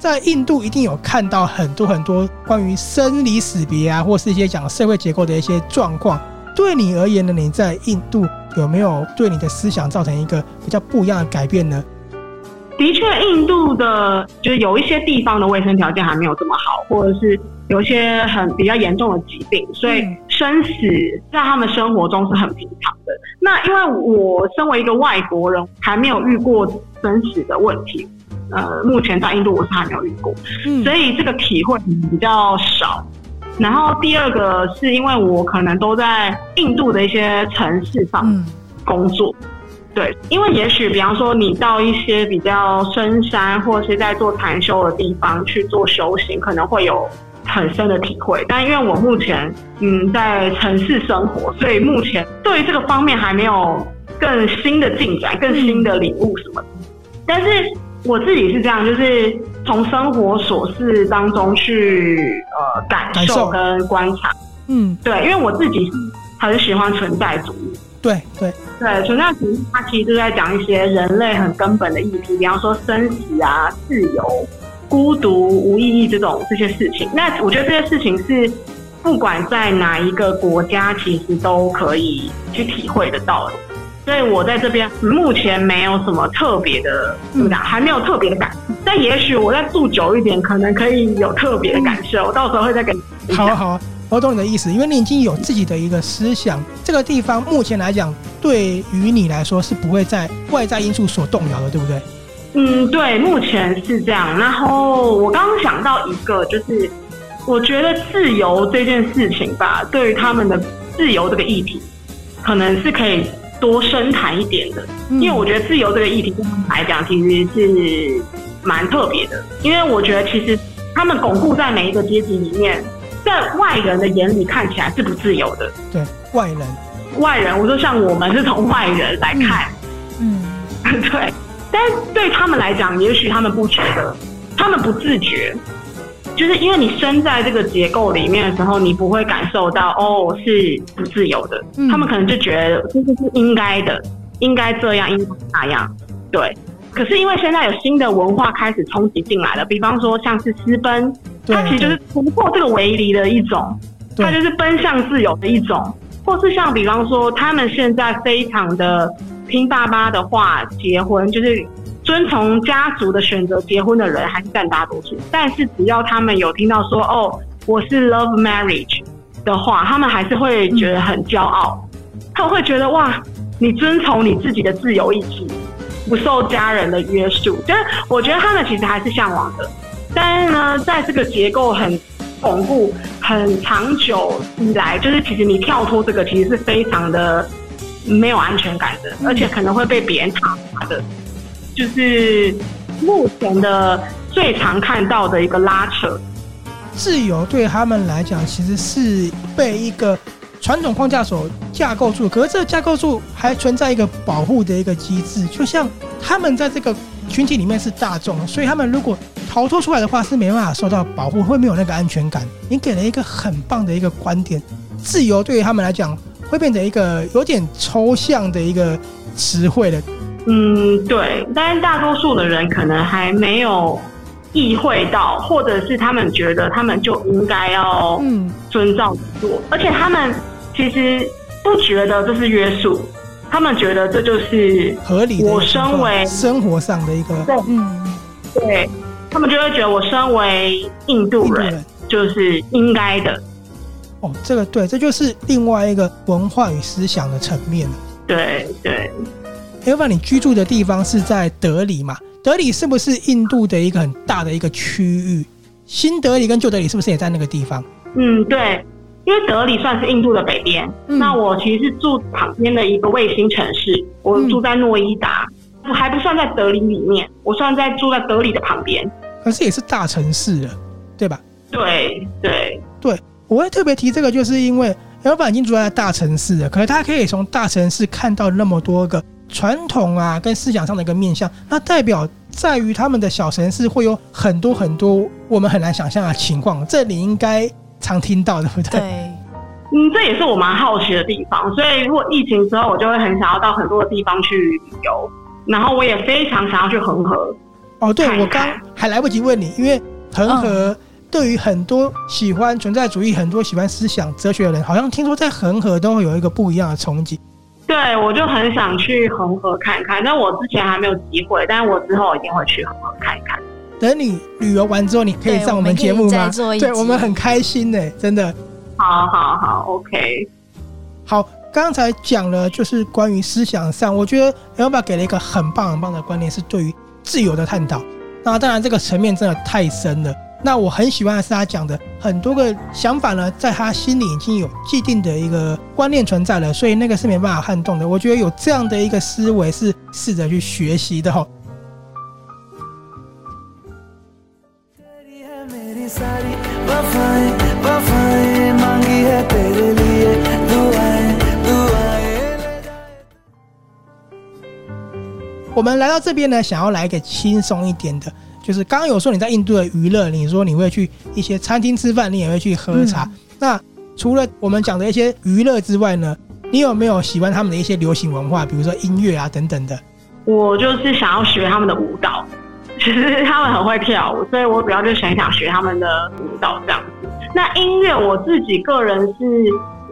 在印度一定有看到很多很多关于生离死别啊，或是一些讲社会结构的一些状况。对你而言呢，你在印度有没有对你的思想造成一个比较不一样的改变呢？的确，印度的就是有一些地方的卫生条件还没有这么好，或者是有一些很比较严重的疾病，所以生死在他们生活中是很平常的。那因为我身为一个外国人，还没有遇过生死的问题。呃，目前在印度我是还没有遇过，嗯，所以这个体会比较少。然后第二个是因为我可能都在印度的一些城市上工作，嗯、对，因为也许比方说你到一些比较深山或者是在做禅修的地方去做修行，可能会有很深的体会。但因为我目前嗯在城市生活，所以目前对于这个方面还没有更新的进展、更新的领悟什么的，但是。我自己是这样，就是从生活琐事当中去呃感受跟观察，嗯，对，因为我自己是很喜欢存在主义，对对。对，存在主义它其实就在讲一些人类很根本的议题，比方说生死啊、自由、孤独、无意义这种这些事情。那我觉得这些事情是不管在哪一个国家，其实都可以去体会得到的。所以我在这边目前没有什么特别的，怎么讲，还没有特别的感受。但也许我再住久一点，可能可以有特别的感受。我到时候会再跟你。好啊，好啊，我懂你的意思，因为你已经有自己的一个思想。这个地方目前来讲，对于你来说是不会在外在因素所动摇的，对不对？嗯，对，目前是这样。然后我刚刚想到一个，就是我觉得自由这件事情吧，对于他们的自由这个议题，可能是可以。多深谈一点的，因为我觉得自由这个议题对他们来讲其实是蛮特别的。因为我觉得其实他们巩固在每一个阶级里面，在外人的眼里看起来是不自由的。对，外人，外人，我说像我们是从外人来看，嗯，对。但是对他们来讲，也许他们不觉得，他们不自觉。就是因为你身在这个结构里面的时候，你不会感受到哦，是不自由的。嗯、他们可能就觉得这是应该的，应该这样，应该那样。对。可是因为现在有新的文化开始冲击进来了，比方说像是私奔，它其实就是突破这个围篱的一种。它就是奔向自由的一种，或是像比方说，他们现在非常的听爸妈的话结婚，就是遵从家族的选择结婚的人还是占大多数。但是只要他们有听到说哦，我是 love marriage 的话，他们还是会觉得很骄傲，他们会觉得哇，你遵从你自己的自由意志，不受家人的约束。就是我觉得他们其实还是向往的，但是呢，在这个结构很巩固、很长久以来，就是其实你跳脱这个，其实是非常的没有安全感的，而且可能会被别人讨伐的。就是目前的最常看到的一个拉扯，自由对他们来讲，其实是被一个传统框架所架构住。可是这个架构住还存在一个保护的一个机制，就像他们在这个群体里面是大众，所以他们如果逃脱出来的话是没办法受到保护，会没有那个安全感。你给了一个很棒的一个观点，自由对于他们来讲会变成一个有点抽象的一个词汇的。嗯，对。但是大多数的人可能还没有意会到，或者是他们觉得他们就应该要遵照做，嗯，而且他们其实不觉得这是约束，他们觉得这就是合理的。我身为生活上的一个，对，嗯，对。他们就会觉得我身为印度人就是应该的。哦，这个对，这就是另外一个文化与思想的层面了。对对。Elva，你居住的地方是在德里嘛？德里是不是印度的一个很大的一个区域？新德里跟旧德里是不是也在那个地方？嗯，对，因为德里算是印度的北边。嗯。那我其实是住旁边的一个卫星城市，我住在诺伊达。嗯还不算在德里里面，我算在住在德里的旁边，可是也是大城市了，对吧？对对对，我会特别提这个，就是因为 Elva 已经住在大城市了，可是他可以从大城市看到那么多个传统啊跟思想上的一个面向，那代表在于他们的小城市会有很多很多我们很难想象的情况，这你应该常听到，对不对？对，嗯，这也是我蛮好奇的地方，所以如果疫情之后，我就会很想要到很多的地方去旅游。然后我也非常想要去恒河。哦，对，我刚还来不及问你，因为恒河对于很多喜欢存在主义、很多喜欢思想哲学的人，好像听说在恒河都会有一个不一样的憧憬。对，我就很想去恒河看看，但我之前还没有机会，但是我之后一定会去恒河看一看。等你旅游完之后，你可以上我们节目吗？对，我们很开心呢，真的。好好好，OK，好。刚才讲了，就是关于思想上，我觉得 Elba 给了一个很棒很棒的观念，是对于自由的探讨。那当然，这个层面真的太深了。那我很喜欢的是他讲的很多个想法呢，在他心里已经有既定的一个观念存在了，所以那个是没办法撼动的。我觉得有这样的一个思维是试着去学习的哈。我们来到这边呢，想要来一个轻松一点的，就是刚刚有说你在印度的娱乐，你说你会去一些餐厅吃饭，你也会去喝茶。嗯、那除了我们讲的一些娱乐之外呢，你有没有喜欢他们的一些流行文化，比如说音乐啊等等的？我就是想要学他们的舞蹈，其 实他们很会跳舞，所以我主要就是很想学他们的舞蹈这样子。那音乐我自己个人是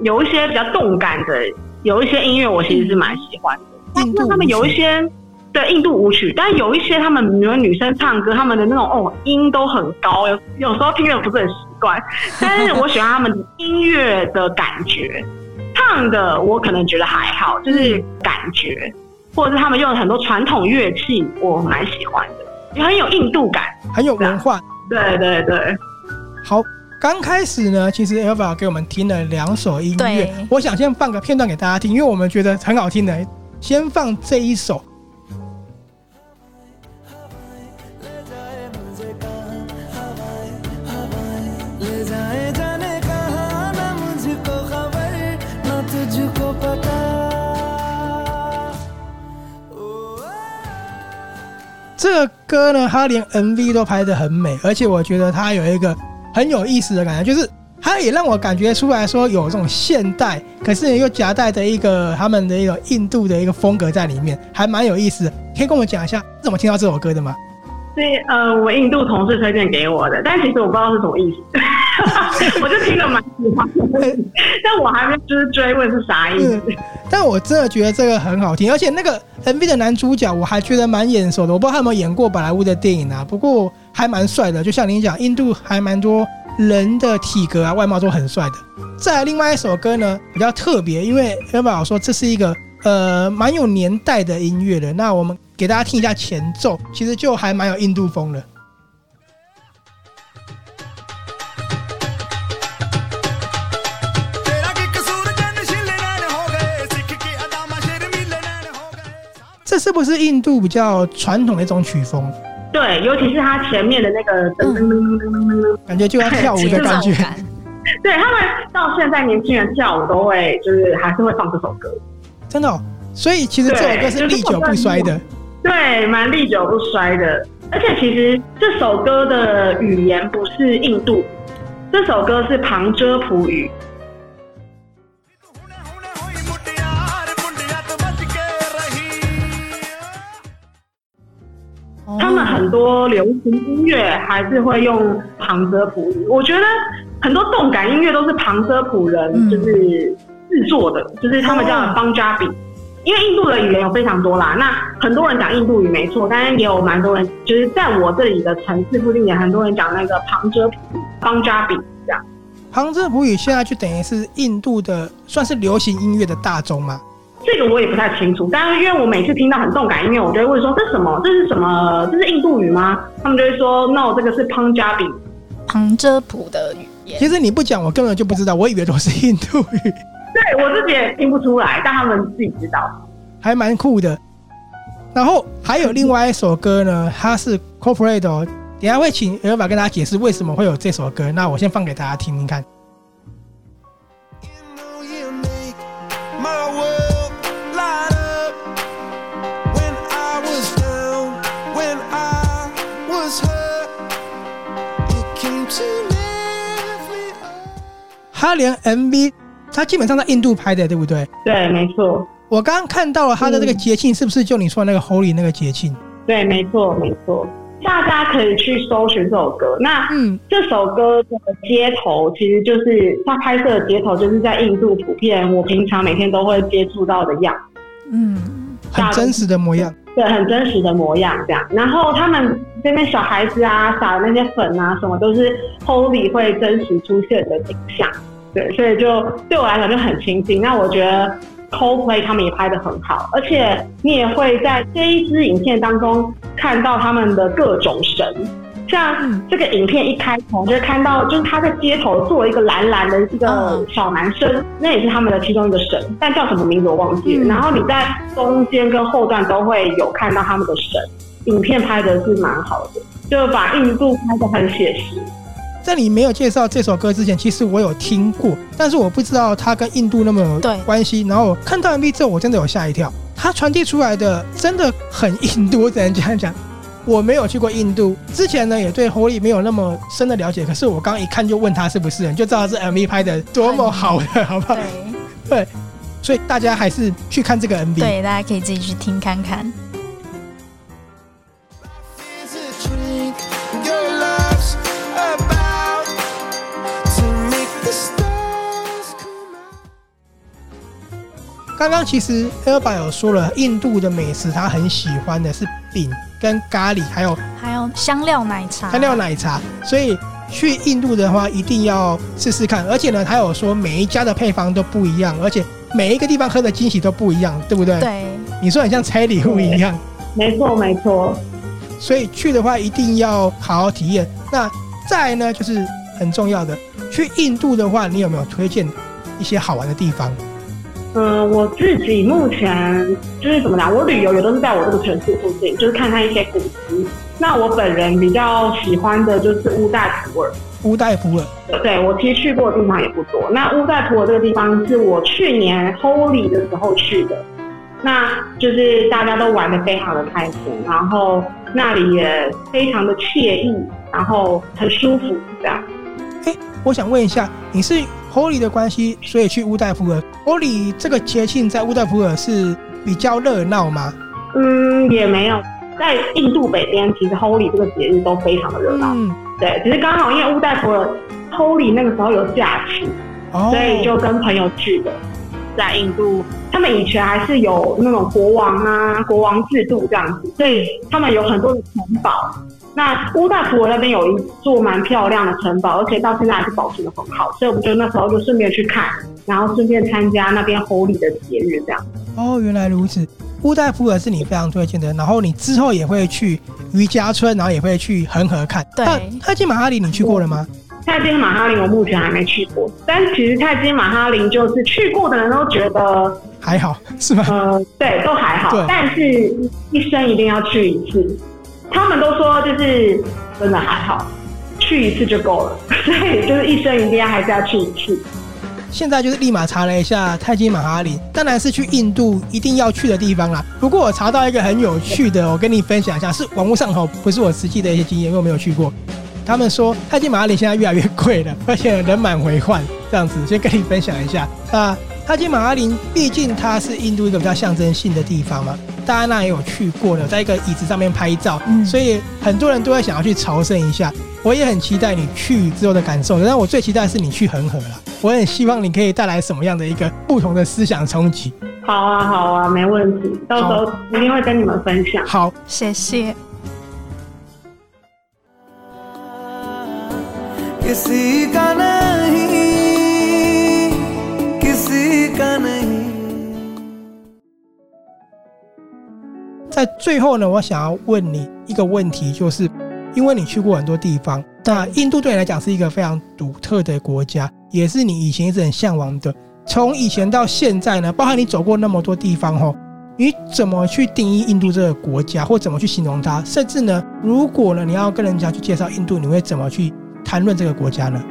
有一些比较动感的，有一些音乐我其实是蛮喜欢的。印度他们有一些。对印度舞曲，但有一些他们，比如女生唱歌，他们的那种哦音都很高，有有时候听着不是很习惯。但是我喜欢他们音乐的感觉，唱的我可能觉得还好，就是感觉，或者是他们用了很多传统乐器，我蛮喜欢的，也很有印度感，很有文化。对对对。好，刚开始呢，其实 Elva 给我们听了两首音乐，我想先放个片段给大家听，因为我们觉得很好听的，先放这一首。这个歌呢，它连 MV 都拍得很美，而且我觉得它有一个很有意思的感觉，就是它也让我感觉出来说有这种现代，可是又夹带着一个他们的一个印度的一个风格在里面，还蛮有意思的。可以跟我们讲一下怎么听到这首歌的吗？对，呃，我印度同事推荐给我的，但其实我不知道是什么意思。我就听了蛮喜欢的，但我还没就是追问是啥意思。但我真的觉得这个很好听，而且那个 MV 的男主角我还觉得蛮眼熟的，我不知道他有没有演过宝莱坞的电影啊，不过还蛮帅的。就像您讲，印度还蛮多人的体格啊、外貌都很帅的。再来另外一首歌呢，比较特别，因为 Elva 说这是一个呃蛮有年代的音乐的，那我们给大家听一下前奏，其实就还蛮有印度风的。是不是印度比较传统的一种曲风？对，尤其是它前面的那个噔噔噔噔噔噔噔，感觉就要跳舞的感觉。对，他们到现在年轻人跳舞都会，就是还是会放这首歌。真的哦，所以其实这首歌是历久不衰的。对，蛮历久不衰的。而且其实这首歌的语言不是印度，这首歌是旁遮普语。他们很多流行音乐还是会用旁遮普语，我觉得很多动感音乐都是旁遮普人就是制作的，就是他们叫 Punjabi，因为印度的语言有非常多啦。那很多人讲印度语没错，但是也有蛮多人，就是在我这里的城市附近也很多人讲那个旁遮普语 Punjabi 这样。旁遮普语现在就等于是印度的算是流行音乐的大宗吗？这个我也不太清楚，但是因为我每次听到很动感音乐，我就会问说，这是什么？这是什么？这是印度语吗？他们就会说 no，这个是 Punjabi，旁遮普的语言。其实你不讲，我根本就不知道，我以为都是印度语。对，我自己也听不出来，但他们自己知道，还蛮酷的。然后还有另外一首歌呢，它是 Corporate，、哦，等下会请 Elva 跟大家解释为什么会有这首歌。那我先放给大家听听看。他连 MV，他基本上在印度拍的，对不对？对，没错。我刚刚看到了他的那个节庆，是不是就你说的那个 Holy 那个节庆？对，没错，没错。大家可以去搜寻这首歌。那嗯，这首歌的街头其实就是他拍摄的街头，就是在印度普遍我平常每天都会接触到的样子。嗯，很真实的模样。对，很真实的模样这样。然后他们这边小孩子啊，撒的那些粉啊，什么都是 Holy 会真实出现的景象。对，所以就对我来讲就很亲近。那我觉得 Coldplay 他们也拍的很好，而且你也会在这一支影片当中看到他们的各种神。像这个影片一开头就会看到，就是他在街头做了一个蓝蓝的一个小男生，那也是他们的其中一个神，但叫什么名字我忘记了。然后你在中间跟后段都会有看到他们的神。影片拍的是蛮好的，就把印度拍的很写实。在你没有介绍这首歌之前，其实我有听过，但是我不知道它跟印度那么有关系。然后看到 MV 之后，我真的有吓一跳，它传递出来的真的很印度。我 只能这样讲，我没有去过印度，之前呢也对 Holi 没有那么深的了解。可是我刚刚一看就问他是不是人，就知道是 MV 拍的多么好的，好不好？对，对，所以大家还是去看这个 MV。对，大家可以自己去听看看。刚刚其实 Elba 有说了，印度的美食他很喜欢的是饼跟咖喱，还有还有香料奶茶。香料奶茶，所以去印度的话一定要试试看。而且呢，他有说每一家的配方都不一样，而且每一个地方喝的惊喜都不一样，对不对？对。你说很像拆礼物一样。没错，没错。所以去的话一定要好好体验。那再来呢，就是很重要的，去印度的话，你有没有推荐一些好玩的地方？嗯，我自己目前就是怎么讲，我旅游也都是在我这个城市附近，就是看看一些古迹。那我本人比较喜欢的就是乌代普尔。乌代普尔，对，我其实去过的地方也不多。那乌代普尔这个地方是我去年 Holy 的时候去的，那就是大家都玩的非常的开心，然后那里也非常的惬意，然后很舒服这样。哎，我想问一下，你是？Holi 的关系，所以去乌代普尔。Holy 这个节庆在乌代普尔是比较热闹吗？嗯，也没有。在印度北边，其实 Holy 这个节日都非常的热闹。嗯，对，只是刚好因为乌代普尔 Holy 那个时候有假期，哦，所以就跟朋友去的。在印度，他们以前还是有那种国王啊、国王制度这样子，所以他们有很多的城堡。那乌代普尔那边有一座蛮漂亮的城堡，而且到现在还是保存的很好，所以我们就那时候就顺便去看，然后顺便参加那边 Holi 的节日这样。哦，原来如此，乌代普尔是你非常推荐的，然后你之后也会去瑜伽村，然后也会去恒河看。对，泰姬玛哈林你去过了吗？泰姬玛哈林我目前还没去过，但其实泰姬玛哈林就是去过的人都觉得还好，是吗？呃，对，都还好，但是一生一定要去一次。他们都说就是真的还好，去一次就够了，所以就是一生一定要还是要去一次。现在就是立马查了一下泰姬玛哈陵，当然是去印度一定要去的地方啦。不过我查到一个很有趣的，我跟你分享一下，是网络上头，不是我实际的一些经验，因为我没有去过。他们说泰姬玛哈陵现在越来越贵了，而且人满为患，这样子先跟你分享一下。那泰姬玛哈林毕竟它是印度一个比较象征性的地方嘛。大家那也有去过的，在一个椅子上面拍照，嗯、所以很多人都会想要去朝圣一下。我也很期待你去之后的感受，但我最期待的是你去恒河了。我很希望你可以带来什么样的一个不同的思想冲击。好啊，好啊，没问题，到时候一定会跟你们分享。好，谢谢。在最后呢，我想要问你一个问题，就是因为你去过很多地方，那印度对你来讲是一个非常独特的国家，也是你以前一直很向往的。从以前到现在呢，包含你走过那么多地方吼，你怎么去定义印度这个国家，或怎么去形容它？甚至呢，如果呢你要跟人家去介绍印度，你会怎么去谈论这个国家呢？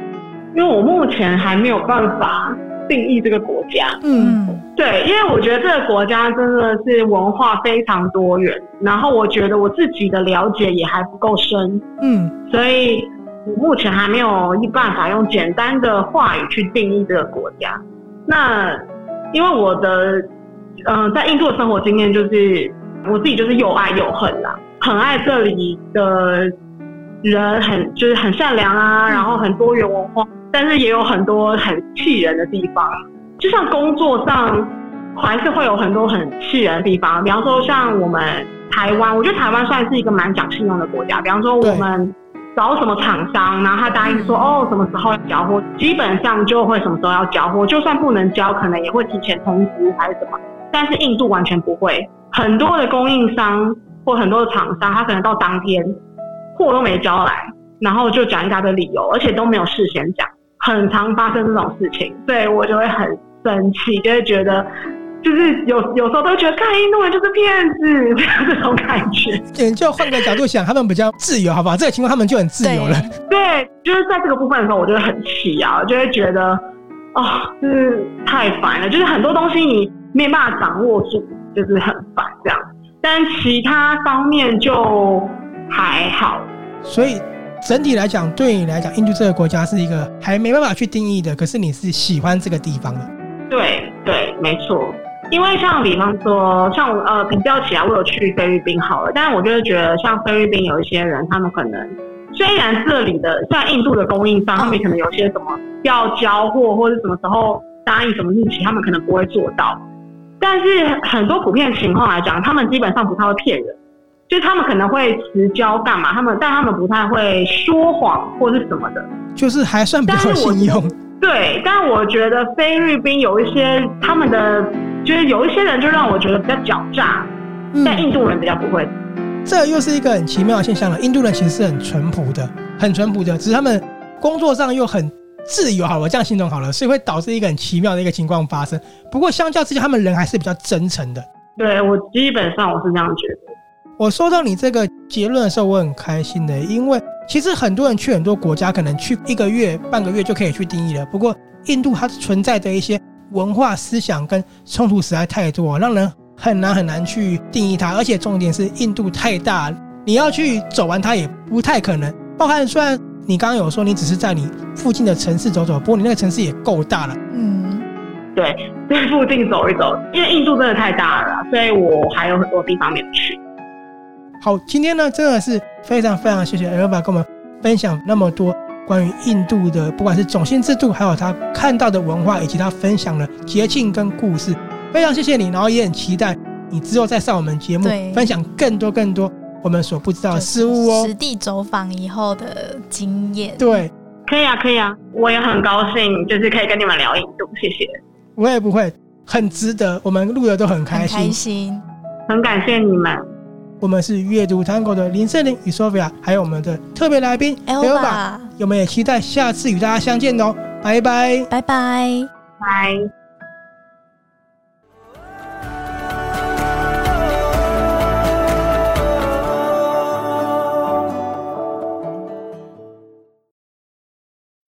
因为我目前还没有办法。定义这个国家，嗯，对，因为我觉得这个国家真的是文化非常多元，然后我觉得我自己的了解也还不够深，嗯，所以我目前还没有一办法用简单的话语去定义这个国家。那因为我的，嗯、呃，在印度的生活经验就是我自己就是又爱又恨啦，很爱这里的人很就是很善良啊，然后很多元文化。但是也有很多很气人的地方，就像工作上还是会有很多很气人的地方。比方说，像我们台湾，我觉得台湾算是一个蛮讲信用的国家。比方说，我们找什么厂商，然后他答应说哦什么时候要交货，基本上就会什么时候要交货。就算不能交，可能也会提前通知还是什么。但是印度完全不会，很多的供应商或很多的厂商，他可能到当天货都没交来，然后就讲一大堆理由，而且都没有事先讲。很常发生这种事情，所以，我就会很生气，就会觉得，就是有有时候都会觉得，看印度人就是骗子，这种感觉。就换个角度想，他们比较自由，好不好？这个情况他们就很自由了。对，对，就是在这个部分的时候，我就会很气啊，就会觉得，哦，就是太烦了，就是很多东西你没办法掌握住，就是很烦这样。但其他方面就还好，所以。整体来讲，对你来讲，印度这个国家是一个还没办法去定义的。可是你是喜欢这个地方的。对对，没错。因为像比方说，像我呃比较起来，我有去菲律宾好了，但是我就是觉得，像菲律宾有一些人，他们可能虽然这里的像印度的供应商，他们可能有些什么要交货或者什么时候答应什么日期，他们可能不会做到。但是很多普遍情况来讲，他们基本上不太会骗人。就他们可能会持交干嘛？他们但他们不太会说谎或是什么的，就是还算比较信用。对，但我觉得菲律宾有一些他们的，就是有一些人就让我觉得比较狡诈，嗯、但印度人比较不会。这又是一个很奇妙的现象了。印度人其实是很淳朴的，很淳朴的，只是他们工作上又很自由。好了，我这样形容好了，所以会导致一个很奇妙的一个情况发生。不过相较之下，他们人还是比较真诚的。对，我基本上我是这样觉得。我收到你这个结论的时候，我很开心的，因为其实很多人去很多国家，可能去一个月、半个月就可以去定义了。不过，印度它存在的一些文化思想跟冲突实在太多，让人很难很难去定义它。而且重点是，印度太大，你要去走完它也不太可能。包含虽然你刚刚有说你只是在你附近的城市走走，不过你那个城市也够大了。嗯，对，在附近走一走，因为印度真的太大了，所以我还有很多地方没有去。好，今天呢真的是非常非常谢谢 Elva 跟我们分享那么多关于印度的，不管是种姓制度，还有他看到的文化，以及他分享的节庆跟故事。非常谢谢你，然后也很期待你之后再上我们节目，分享更多更多我们所不知道的事物哦。实地走访以后的经验，对，可以啊，可以啊，我也很高兴，就是可以跟你们聊印度，谢谢。我也不会，很值得，我们录的都很开心，很开心，很感谢你们。我们是阅读 Tango 的林胜林与 Sophia，还有我们的特别来宾 Elva，我们也期待下次与大家相见哦，拜拜，拜拜，拜。